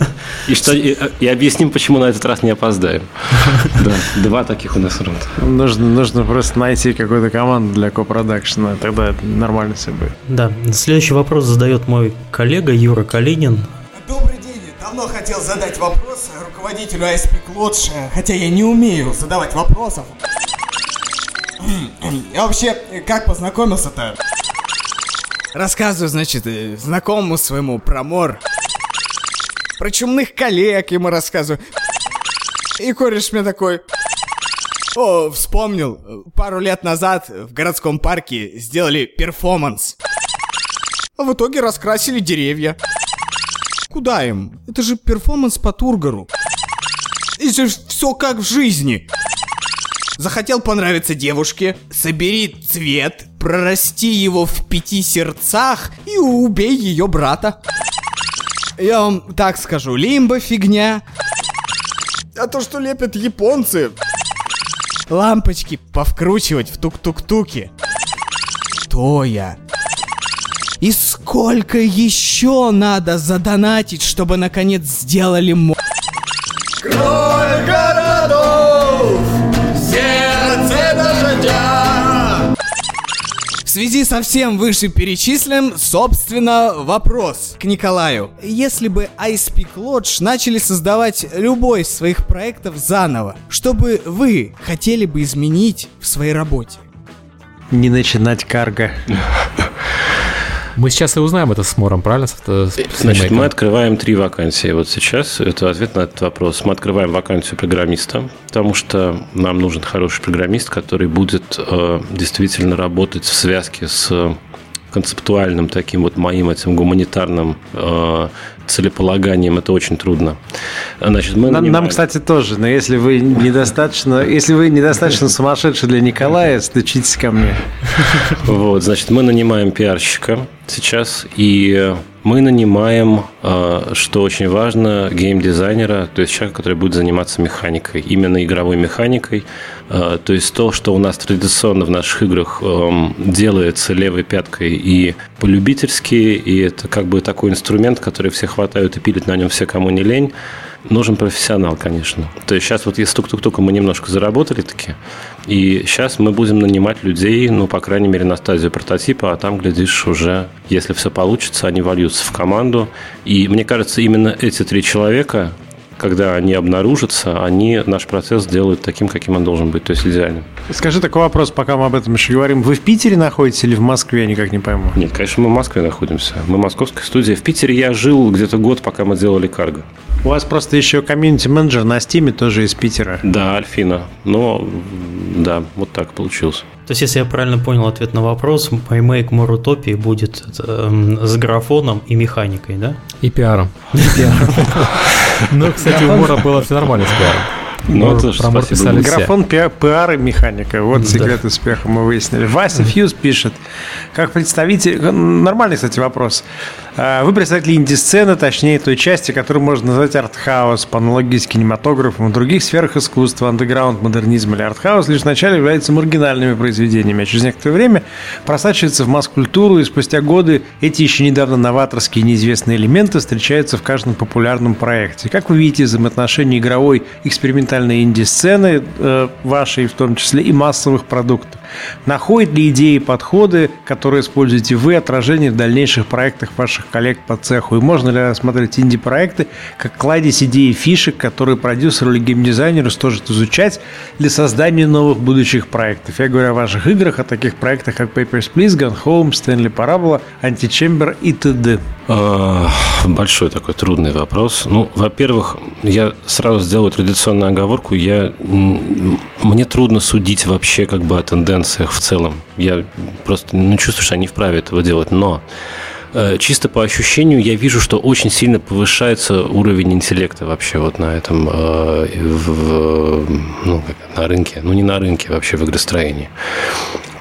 И объясним, почему на этот раз не опоздали опоздаем. Да, два таких у нас рунда. Нужно, нужно просто найти какую-то команду для копродакшена, тогда нормально все будет. Да, следующий вопрос задает мой коллега Юра Калинин. Добрый день, давно хотел задать вопрос руководителю ISP Lodge, хотя я не умею задавать вопросов. Я вообще как познакомился-то? Рассказываю, значит, э, знакомому своему про мор. Про чумных коллег ему рассказываю. И кореш мне такой... О, вспомнил. Пару лет назад в городском парке сделали перформанс. А в итоге раскрасили деревья. Куда им? Это же перформанс по Тургору. И же все как в жизни. Захотел понравиться девушке? Собери цвет, прорасти его в пяти сердцах и убей ее брата. Я вам так скажу, лимба фигня. А то, что лепят японцы. Лампочки повкручивать в тук-тук-туке. То я. И сколько еще надо задонатить, чтобы наконец сделали мо... Кроль связи со всем вышеперечисленным, собственно, вопрос к Николаю. Если бы iSpeak Lodge начали создавать любой из своих проектов заново, что бы вы хотели бы изменить в своей работе? Не начинать карго. Мы сейчас и узнаем это с Мором, правильно? С, с, Значит, мы открываем три вакансии вот сейчас. Это ответ на этот вопрос. Мы открываем вакансию программиста, потому что нам нужен хороший программист, который будет э, действительно работать в связке с концептуальным таким вот моим этим гуманитарным э, целеполаганием это очень трудно. Значит, мы нам, нам, кстати, тоже, но если вы недостаточно, если вы недостаточно сумасшедший для Николая, стучитесь ко мне. Вот, значит, мы нанимаем пиарщика сейчас, и мы нанимаем, а, что очень важно, геймдизайнера, то есть человека, который будет заниматься механикой, именно игровой механикой. А, то есть то, что у нас традиционно в наших играх эм, делается левой пяткой и полюбительски, и это как бы такой инструмент, который все хватают и пилят на нем все, кому не лень, нужен профессионал, конечно. То есть сейчас вот если тук-тук-тук мы немножко заработали таки, и сейчас мы будем нанимать людей, ну, по крайней мере, на стадию прототипа, а там, глядишь, уже, если все получится, они вольются в команду. И мне кажется, именно эти три человека, когда они обнаружатся, они наш процесс делают таким, каким он должен быть, то есть идеальным. Скажи такой вопрос, пока мы об этом еще говорим. Вы в Питере находитесь или в Москве, я никак не пойму? Нет, конечно, мы в Москве находимся. Мы московская студия. В Питере я жил где-то год, пока мы делали карго. У вас просто еще комьюнити-менеджер на Стиме тоже из Питера. Да, Альфина. Но, да, вот так получилось. То есть, если я правильно понял ответ на вопрос, More Utopia будет э, с графоном и механикой, да? И пиаром. Ну, кстати, у Мора было все нормально с пиаром. Ну, это про Мор писали Графон, пиар и механика. Вот секрет успеха мы выяснили. Вася Фьюз пишет, как представитель... Нормальный, кстати, вопрос. А, вы представитель инди-сцены, точнее той части, которую можно назвать артхаус, по аналогии с кинематографом. В других сферах искусства, андеграунд, модернизм или артхаус лишь вначале являются маргинальными произведениями, а через некоторое время просачиваются в масс-культуру, и спустя годы эти еще недавно новаторские неизвестные элементы встречаются в каждом популярном проекте. Как вы видите взаимоотношения игровой экспериментальной инди-сцены, э, вашей в том числе, и массовых продуктов? Находят ли идеи и подходы, которые используете вы, отражение в дальнейших проектах ваших коллег по цеху? И можно ли рассмотреть инди-проекты как кладезь идей и фишек, которые продюсеру или геймдизайнеру стоит изучать для создания новых будущих проектов? Я говорю о ваших играх, о таких проектах, как Papers, Please, Gone Home, Stanley Parable, Antichamber и т.д. А, большой такой трудный вопрос. Ну, во-первых, я сразу сделаю традиционную оговорку. Я, мне трудно судить вообще как бы о тенденциях в целом. Я просто ну, чувствую, что они вправе этого делать. Но э, чисто по ощущению я вижу, что очень сильно повышается уровень интеллекта вообще вот на этом, э, в, ну, на рынке, ну не на рынке, вообще в игростроении.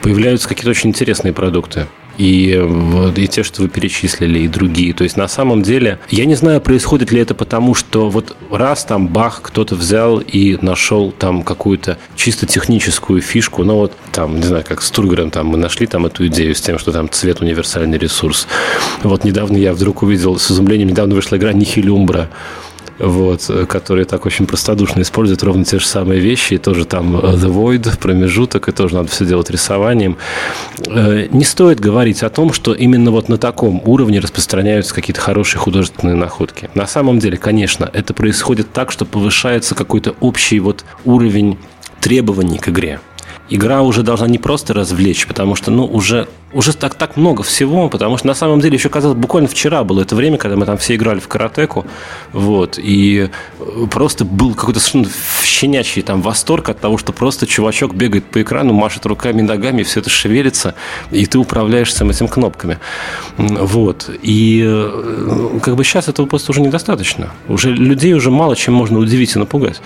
Появляются какие-то очень интересные продукты и, и те, что вы перечислили, и другие. То есть на самом деле, я не знаю, происходит ли это потому, что вот раз там бах, кто-то взял и нашел там какую-то чисто техническую фишку, ну вот там, не знаю, как с Тургером там мы нашли там эту идею с тем, что там цвет универсальный ресурс. Вот недавно я вдруг увидел с изумлением, недавно вышла игра Нихилюмбра, вот, которые так очень простодушно используют ровно те же самые вещи, и тоже там э, The Void, промежуток, и тоже надо все делать рисованием. Э, не стоит говорить о том, что именно вот на таком уровне распространяются какие-то хорошие художественные находки. На самом деле, конечно, это происходит так, что повышается какой-то общий вот уровень требований к игре игра уже должна не просто развлечь, потому что, ну, уже уже так, так много всего, потому что на самом деле еще казалось, буквально вчера было это время, когда мы там все играли в каратеку, вот, и э, просто был какой-то щенячий там восторг от того, что просто чувачок бегает по экрану, машет руками и ногами, и все это шевелится, и ты управляешь всем этим кнопками. Вот. И э, как бы сейчас этого просто уже недостаточно. Уже людей уже мало чем можно удивить и напугать.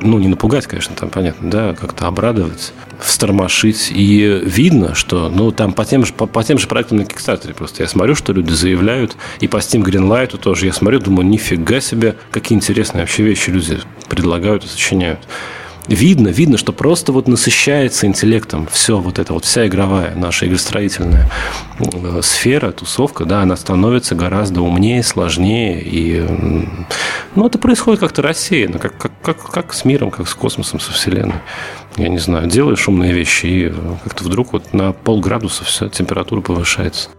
Ну, не напугать, конечно, там понятно, да, как-то обрадовать, встормошить. И видно, что, ну, там по тем же, по, по тем же проектам на Kickstarter просто. Я смотрю, что люди заявляют, и по Steam Greenlight тоже. Я смотрю, думаю, нифига себе, какие интересные вообще вещи люди предлагают и сочиняют видно, видно, что просто вот насыщается интеллектом все вот это вот, вся игровая наша игростроительная э, сфера, тусовка, да, она становится гораздо умнее, сложнее, и ну, это происходит как-то рассеянно, как, как, как, как с миром, как с космосом, со Вселенной. Я не знаю, делаешь умные вещи, и э, как-то вдруг вот на полградуса вся температура повышается.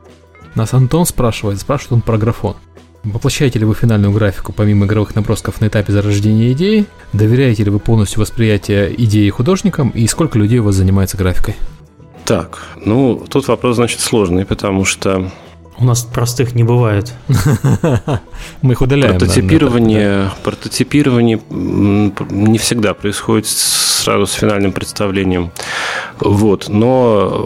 Нас Антон спрашивает, спрашивает он про графон. Воплощаете ли вы финальную графику помимо игровых набросков на этапе зарождения идеи? Доверяете ли вы полностью восприятие идеи художникам? И сколько людей у вас занимается графикой? Так, ну, тут вопрос, значит, сложный, потому что у нас простых не бывает. Мы их удаляем. Прототипирование, прототипирование не всегда происходит сразу с финальным представлением. Вот. Но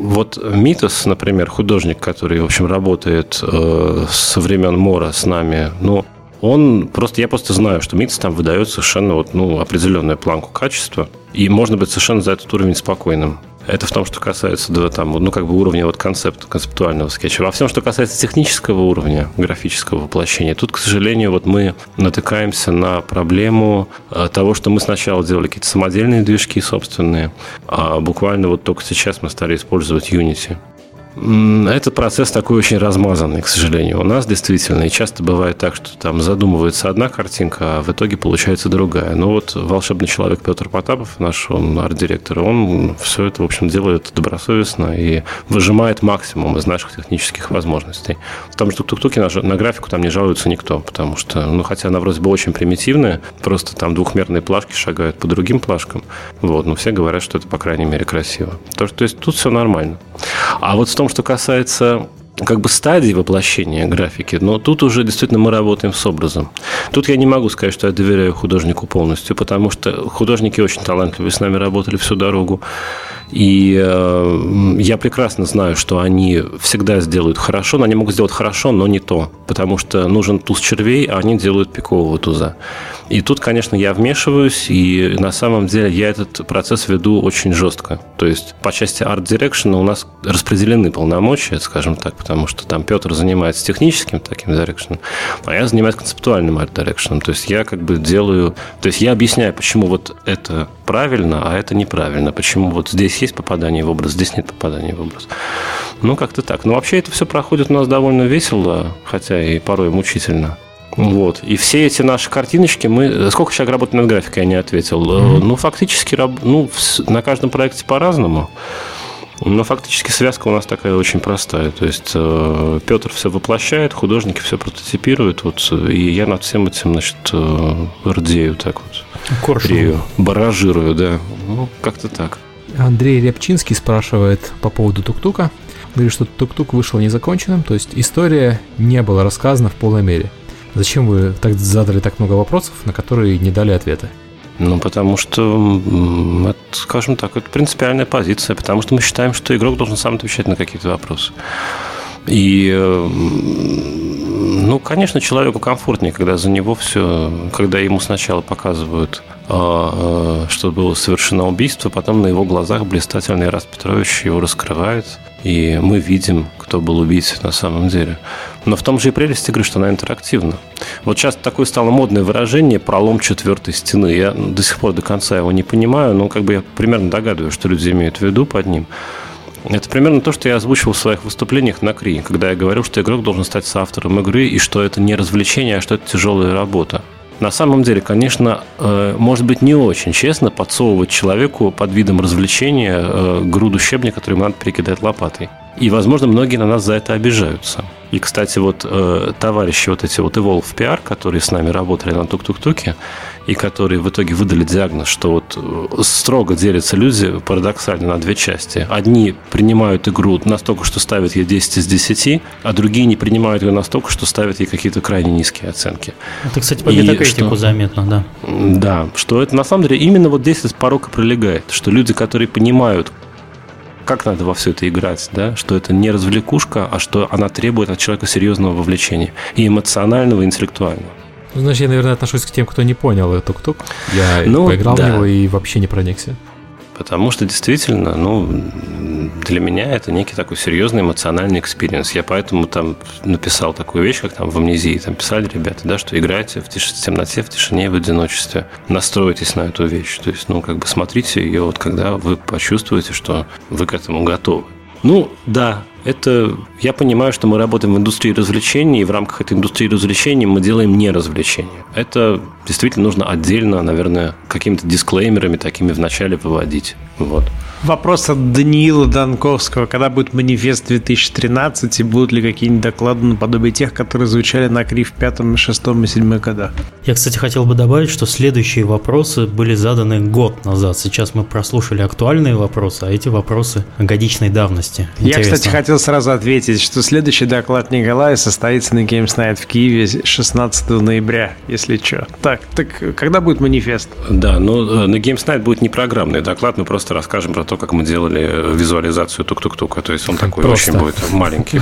вот Митос, например, художник, который, в общем, работает э, со времен Мора с нами, ну, он просто, я просто знаю, что Митос там выдает совершенно вот, ну, определенную планку качества, и можно быть совершенно за этот уровень спокойным. Это в том, что касается да, там, ну, как бы уровня вот концепта, концептуального скетча. Во всем, что касается технического уровня, графического воплощения, тут, к сожалению, вот мы натыкаемся на проблему э, того, что мы сначала делали какие-то самодельные движки собственные, а буквально вот только сейчас мы стали использовать Unity. Это процесс такой очень размазанный, к сожалению. У нас действительно, и часто бывает так, что там задумывается одна картинка, а в итоге получается другая. Но вот волшебный человек Петр Потапов, наш он арт-директор, он все это, в общем, делает добросовестно и выжимает максимум из наших технических возможностей. Потому что тук-туки на, на графику там не жалуется никто, потому что, ну, хотя она вроде бы очень примитивная, просто там двухмерные плашки шагают по другим плашкам, вот, но все говорят, что это, по крайней мере, красиво. То, то есть тут все нормально. А вот в том, что касается как бы стадии воплощения графики, но тут уже действительно мы работаем с образом. Тут я не могу сказать, что я доверяю художнику полностью, потому что художники очень талантливые, с нами работали всю дорогу. И э, я прекрасно знаю, что они всегда сделают хорошо, но они могут сделать хорошо, но не то, потому что нужен туз червей, а они делают пикового туза. И тут, конечно, я вмешиваюсь, и на самом деле я этот процесс веду очень жестко. То есть по части Art Direction у нас распределены полномочия, скажем так, потому что там Петр занимается техническим таким Direction, а я занимаюсь концептуальным Art Direction. То есть я как бы делаю... То есть я объясняю, почему вот это правильно, а это неправильно. Почему вот здесь есть попадание в образ, здесь нет попадания в образ. Ну, как-то так. Но вообще это все проходит у нас довольно весело, хотя и порой мучительно. Вот. И все эти наши картиночки мы... Сколько человек работает над графикой, я не ответил. Mm-hmm. Ну, фактически, ну, на каждом проекте по-разному. Но фактически связка у нас такая очень простая. То есть э, Петр все воплощает, художники все прототипируют, вот, и я над всем этим, значит, э, рдею так вот. Коршую. Баражирую, да. Ну, как-то так. Андрей Рябчинский спрашивает по поводу тук-тука. Говорит, что тук-тук вышел незаконченным, то есть история не была рассказана в полной мере. Зачем вы так задали так много вопросов, на которые не дали ответы? Ну, потому что, это, скажем так, это принципиальная позиция, потому что мы считаем, что игрок должен сам отвечать на какие-то вопросы. И, ну, конечно, человеку комфортнее, когда за него все, когда ему сначала показывают, а, а, что было совершено убийство, потом на его глазах блистательный Раз Петрович его раскрывает, и мы видим, кто был убийцей на самом деле. Но в том же и прелесть игры, что она интерактивна. Вот сейчас такое стало модное выражение «пролом четвертой стены». Я до сих пор до конца его не понимаю, но как бы я примерно догадываюсь, что люди имеют в виду под ним. Это примерно то, что я озвучивал в своих выступлениях на КРИ, когда я говорил, что игрок должен стать соавтором игры, и что это не развлечение, а что это тяжелая работа. На самом деле, конечно, э, может быть не очень честно подсовывать человеку под видом развлечения э, груду щебня, который ему надо перекидать лопатой. И, возможно, многие на нас за это обижаются. И, кстати, вот э, товарищи вот эти вот Evolve PR, которые с нами работали на тук-тук-туке, и которые в итоге выдали диагноз, что вот э, строго делятся люди парадоксально на две части. Одни принимают игру настолько, что ставят ей 10 из 10, а другие не принимают ее настолько, что ставят ей какие-то крайне низкие оценки. Это, кстати, по метакритику заметно, да. Да, что это на самом деле именно вот здесь порог и пролегает, что люди, которые понимают, как надо во все это играть, да, что это не развлекушка, а что она требует от человека серьезного вовлечения и эмоционального, и интеллектуального. Ну, знаешь, я, наверное, отношусь к тем, кто не понял тук-тук. Я ну, поиграл да. в него и вообще не проникся. Потому что действительно, ну, для меня это некий такой серьезный эмоциональный experience. Я поэтому там написал такую вещь, как там в амнезии. Там писали ребята, да, что играйте в, тиш... в темноте, в тишине, в одиночестве. Настройтесь на эту вещь. То есть, ну, как бы смотрите ее, вот когда вы почувствуете, что вы к этому готовы. Ну, да, это я понимаю, что мы работаем в индустрии развлечений, и в рамках этой индустрии развлечений мы делаем не развлечения. Это действительно нужно отдельно, наверное, какими-то дисклеймерами такими вначале выводить. Вот. Вопрос от Даниила Данковского. Когда будет манифест 2013 и будут ли какие-нибудь доклады наподобие тех, которые звучали на КРИ в пятом, шестом и седьмом годах? Я, кстати, хотел бы добавить, что следующие вопросы были заданы год назад. Сейчас мы прослушали актуальные вопросы, а эти вопросы годичной давности. Интересно. Я, кстати, хотел сразу ответить, что следующий доклад Николая состоится на Games Night в Киеве 16 ноября, если что. Так, так когда будет манифест? Да, ну на Games Night будет не программный доклад, мы просто расскажем про то, как мы делали визуализацию тук-тук-тука. То есть он такой Просто. очень будет маленький.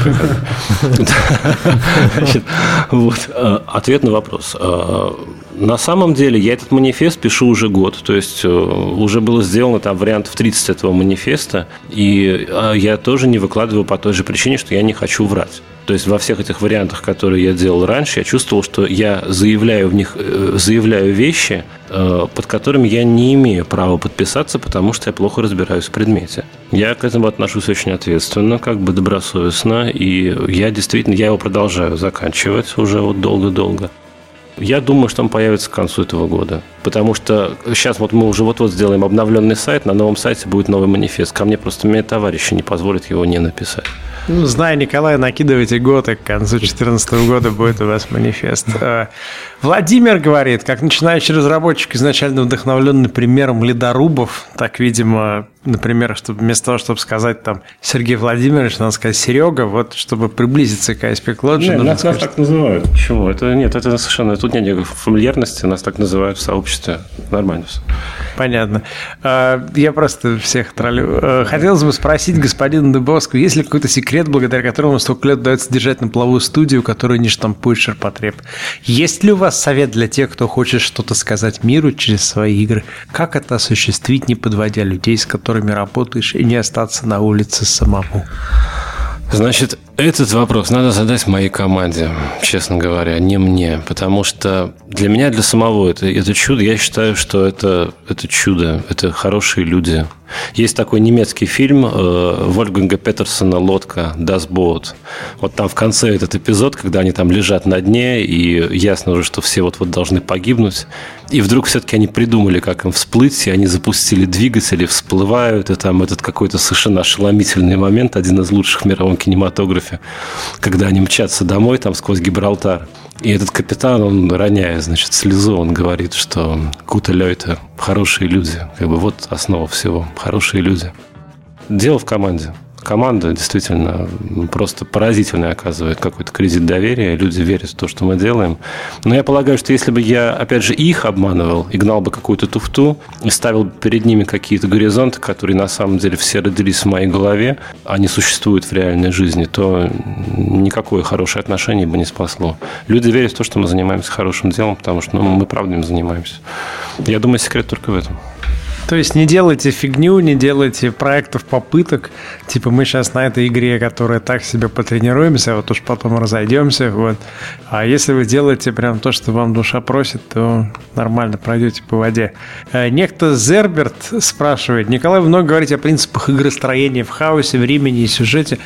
Э, ответ на вопрос. Э, на самом деле я этот манифест пишу уже год, то есть э, уже было сделано там вариантов 30 этого манифеста, и я тоже не выкладываю по той же причине, что я не хочу врать. То есть во всех этих вариантах, которые я делал раньше, я чувствовал, что я заявляю в них, э, заявляю вещи, э, под которыми я не имею права подписаться, потому что я плохо разбираюсь в предмете. Я к этому отношусь очень ответственно, как бы добросовестно, и я действительно, я его продолжаю заканчивать уже вот долго-долго. Я думаю, что он появится к концу этого года. Потому что сейчас вот мы уже вот-вот сделаем обновленный сайт, на новом сайте будет новый манифест. Ко мне просто мне товарищи не позволят его не написать. Ну, зная Николая, накидывайте год, и к концу 2014 года будет у вас манифест. Э, Владимир говорит, как начинающий разработчик, изначально вдохновленный примером ледорубов, так, видимо, например, чтобы вместо того, чтобы сказать там Сергей Владимирович, надо сказать Серега, вот чтобы приблизиться к Aspect Lodge. Нет, нас, сказать, нас так называют. Почему? Это нет, это совершенно, тут нет никакой фамильярности, нас так называют в сообществе. Нормально все. Понятно. Э, я просто всех троллю. Э, хотелось бы спросить господина Дубовского, есть ли какой-то секрет, благодаря которому столько лет удается держать на плаву студию, которую не штампует ширпотреб? Есть ли у вас совет для тех, кто хочет что-то сказать миру через свои игры? Как это осуществить, не подводя людей, с которыми работаешь, и не остаться на улице самому? Значит, этот вопрос надо задать моей команде, честно говоря, не мне. Потому что для меня, для самого это, это чудо. Я считаю, что это, это чудо. Это хорошие люди. Есть такой немецкий фильм э, Вольфганга Петерсона «Лодка» «Das Boot». Вот там в конце этот эпизод, когда они там лежат на дне, и ясно уже, что все вот-вот должны погибнуть. И вдруг все-таки они придумали, как им всплыть, и они запустили двигатели, всплывают, и там этот какой-то совершенно ошеломительный момент, один из лучших в мировом кинематографе, когда они мчатся домой там сквозь Гибралтар. И этот капитан, он роняя, значит, слезу, он говорит, что Кута Лёйта – хорошие люди. Как бы вот основа всего – хорошие люди. Дело в команде команда действительно просто поразительно оказывает какой-то кредит доверия, люди верят в то, что мы делаем. Но я полагаю, что если бы я, опять же, их обманывал и гнал бы какую-то туфту и ставил перед ними какие-то горизонты, которые на самом деле все родились в моей голове, они существуют в реальной жизни, то никакое хорошее отношение бы не спасло. Люди верят в то, что мы занимаемся хорошим делом, потому что ну, мы правда им занимаемся. Я думаю, секрет только в этом. То есть не делайте фигню, не делайте проектов попыток. Типа мы сейчас на этой игре, которая так себе потренируемся, вот уж потом разойдемся. Вот. А если вы делаете прям то, что вам душа просит, то нормально пройдете по воде. Э, некто Зерберт спрашивает. Николай, вы много говорите о принципах игростроения в хаосе, времени и сюжете,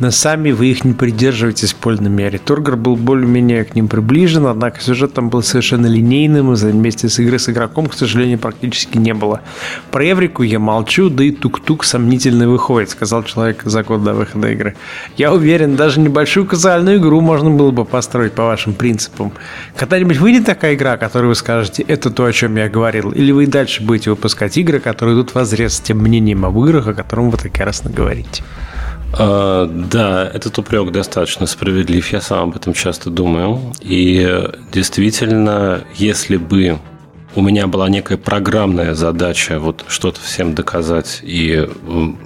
но сами вы их не придерживаетесь в полной мере. Тургер был более-менее к ним приближен, однако сюжет там был совершенно линейным, и вместе с игрой с игроком, к сожалению, практически не было. Про Эврику я молчу, да и тук-тук сомнительный выходит, сказал человек за год до выхода игры. Я уверен, даже небольшую казуальную игру можно было бы построить по вашим принципам. Когда-нибудь выйдет такая игра, которую вы скажете, это то, о чем я говорил, или вы и дальше будете выпускать игры, которые идут в с тем мнением об играх, о котором вы так яростно говорите? А, да, этот упрек достаточно справедлив, я сам об этом часто думаю. И действительно, если бы у меня была некая программная задача вот что-то всем доказать и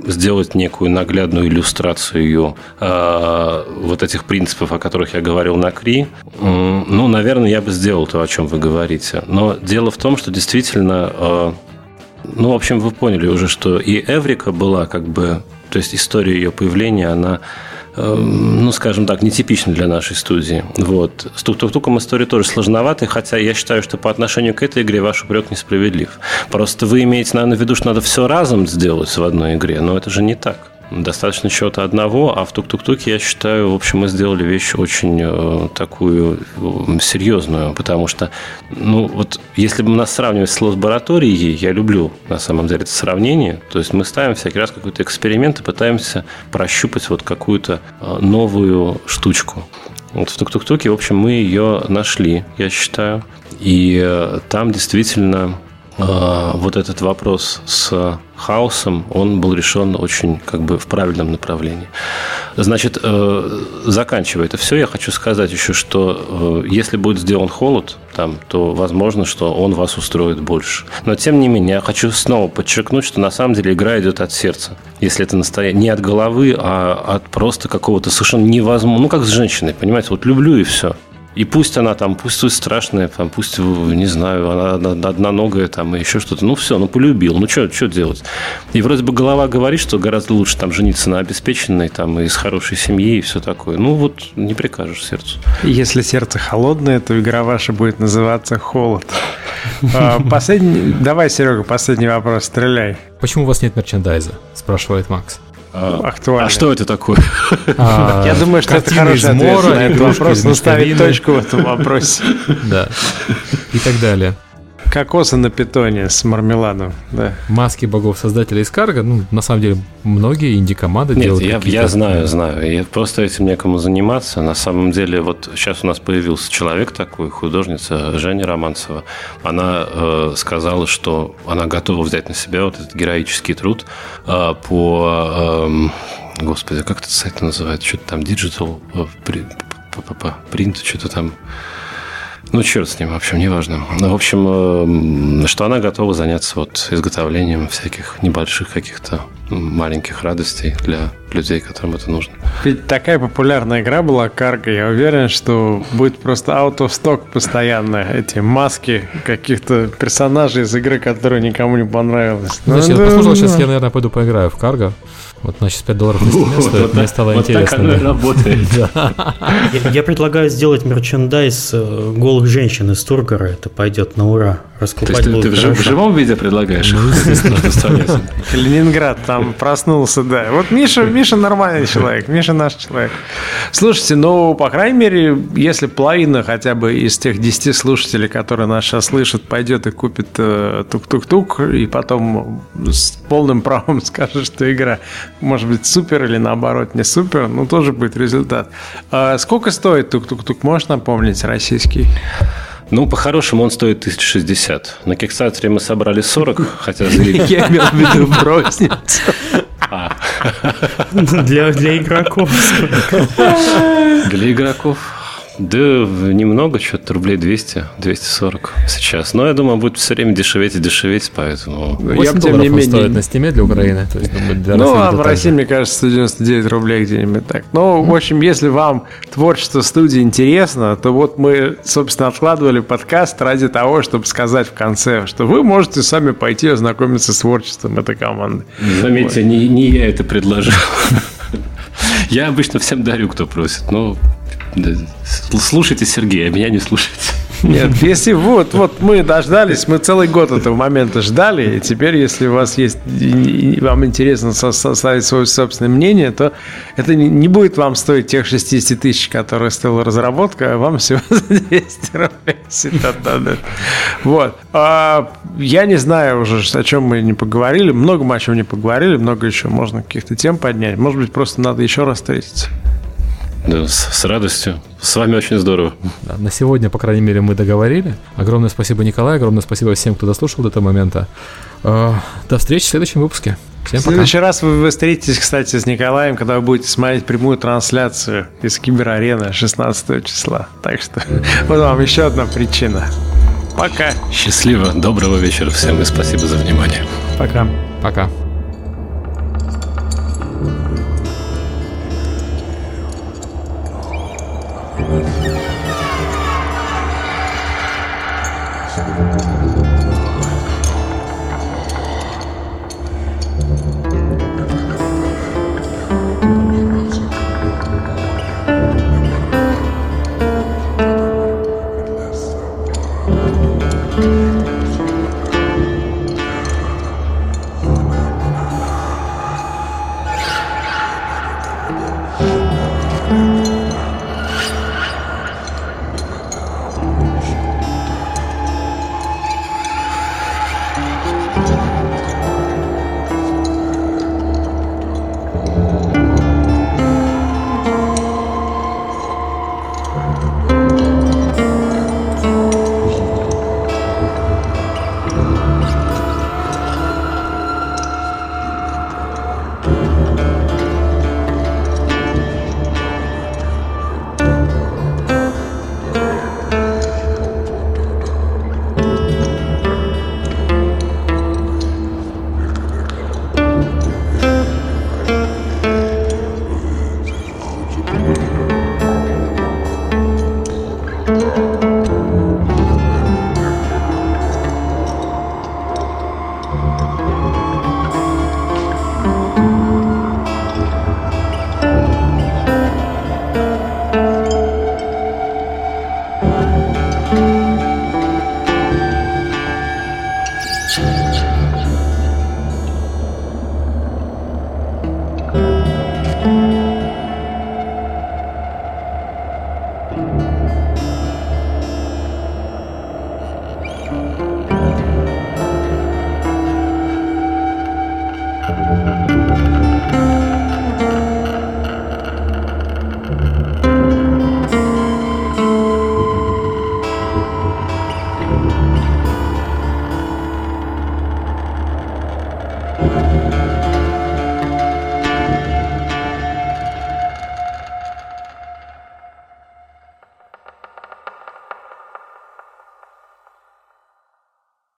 сделать некую наглядную иллюстрацию э, вот этих принципов, о которых я говорил на КРИ, ну, наверное, я бы сделал то, о чем вы говорите. Но дело в том, что действительно, э, ну, в общем, вы поняли уже, что и Эврика была как бы, то есть история ее появления, она ну, скажем так, нетипично для нашей студии. Вот. С Тук-Тук-Туком история тоже сложноватая, хотя я считаю, что по отношению к этой игре ваш упрек несправедлив. Просто вы имеете, наверное, в виду, что надо все разом сделать в одной игре, но это же не так. Достаточно чего-то одного, а в тук-тук-туке, я считаю, в общем, мы сделали вещь очень э, такую серьезную, потому что, ну, вот если бы нас сравнивать с лабораторией, я люблю, на самом деле, это сравнение, то есть мы ставим всякий раз какой-то эксперимент и пытаемся прощупать вот какую-то э, новую штучку. Вот в тук-тук-туке, в общем, мы ее нашли, я считаю. И э, там действительно вот этот вопрос с хаосом, он был решен очень как бы в правильном направлении. Значит, э, заканчивая это все, я хочу сказать еще, что э, если будет сделан холод там, то возможно, что он вас устроит больше. Но тем не менее, я хочу снова подчеркнуть, что на самом деле игра идет от сердца. Если это настоящее, не от головы, а от просто какого-то совершенно невозможного, ну как с женщиной, понимаете, вот люблю и все. И пусть она там, пусть страшная, там, пусть, не знаю, она одноногая там и еще что-то. Ну, все, ну, полюбил. Ну, что, что делать? И вроде бы голова говорит, что гораздо лучше там жениться на обеспеченной, там, из хорошей семьи и все такое. Ну, вот не прикажешь сердцу. Если сердце холодное, то игра ваша будет называться «Холод». А, последний... Давай, Серега, последний вопрос, стреляй. Почему у вас нет мерчендайза? Спрашивает Макс. А, Актуально. А что это такое? А, Я думаю, что это хороший ответ на этот вопрос. Наставить точку в этом вопросе. Да. И так далее. Кокосы на питоне с мармеладом, да. Маски богов-создателей из Карга, ну, на самом деле, многие инди-команды Нет, делают я, я знаю, знаю. Я просто этим некому заниматься. На самом деле, вот сейчас у нас появился человек такой, художница Женя Романцева. Она э, сказала, что она готова взять на себя вот этот героический труд э, по... Э, господи, как этот сайт называется? Что-то там Digital Print, что-то там... Ну, черт с ним, в общем, неважно. Ну, в общем, э, что она готова заняться вот изготовлением всяких небольших каких-то маленьких радостей для людей, которым это нужно. Ведь такая популярная игра была Карга. Я уверен, что будет просто out of stock постоянно. Эти маски каких-то персонажей из игры, которые никому не понравились. Знаете, я послушал, сейчас я, наверное, пойду поиграю в Карго. Вот, значит, 5 долларов на стене стоит, мне стало вот интересно. Так оно работает. я, предлагаю сделать мерчендайз э, голых женщин из Тургора. Это пойдет на ура. Раскупать То есть ты, в живом виде предлагаешь? Ну, Калининград там проснулся, да. Вот Миша, Миша нормальный человек, Миша наш человек. Слушайте, ну, по крайней мере, если половина хотя бы из тех 10 слушателей, которые нас сейчас слышат, пойдет и купит э, тук-тук-тук, и потом с полным правом скажет, что игра может быть супер или наоборот не супер, ну, тоже будет результат. А сколько стоит тук-тук-тук, можешь напомнить, российский? Ну, по-хорошему он стоит 1060. На Кикстартере мы собрали 40, хотя заявили... Я имел в виду в розницу. А. Для, для игроков. Для игроков да, немного, что-то рублей 200, 240 сейчас. Но я думаю, будет все время дешеветь и дешеветь, поэтому... 8 я, тем не менее... стоит на стиме для Украины. То есть, ну, для ну а в России, мне кажется, 199 рублей где-нибудь так. Ну, в общем, если вам творчество студии интересно, то вот мы, собственно, откладывали подкаст ради того, чтобы сказать в конце, что вы можете сами пойти ознакомиться с творчеством этой команды. Заметьте, вот. не, не я это предложил. Я обычно всем дарю, кто просит, но Слушайте Сергея, меня не слушайте. Нет, если вот, вот мы дождались, мы целый год этого момента ждали, и теперь, если у вас есть, вам интересно составить свое собственное мнение, то это не будет вам стоить тех 60 тысяч, которые стоила разработка, а вам всего за 200 рублей. Вот. А, я не знаю уже, о чем мы не поговорили, много мы о чем не поговорили, много еще можно каких-то тем поднять. Может быть, просто надо еще раз встретиться. Да, с, с радостью. С вами очень здорово. Да, на сегодня, по крайней мере, мы договорили. Огромное спасибо, Николай. Огромное спасибо всем, кто дослушал до этого момента. Э, до встречи в следующем выпуске. Всем в следующий пока. раз вы, вы встретитесь, кстати, с Николаем, когда вы будете смотреть прямую трансляцию из Киберарены 16 числа. Так что вот вам еще одна причина. Пока. Счастливо. Доброго вечера всем и спасибо за внимание. Пока. Пока.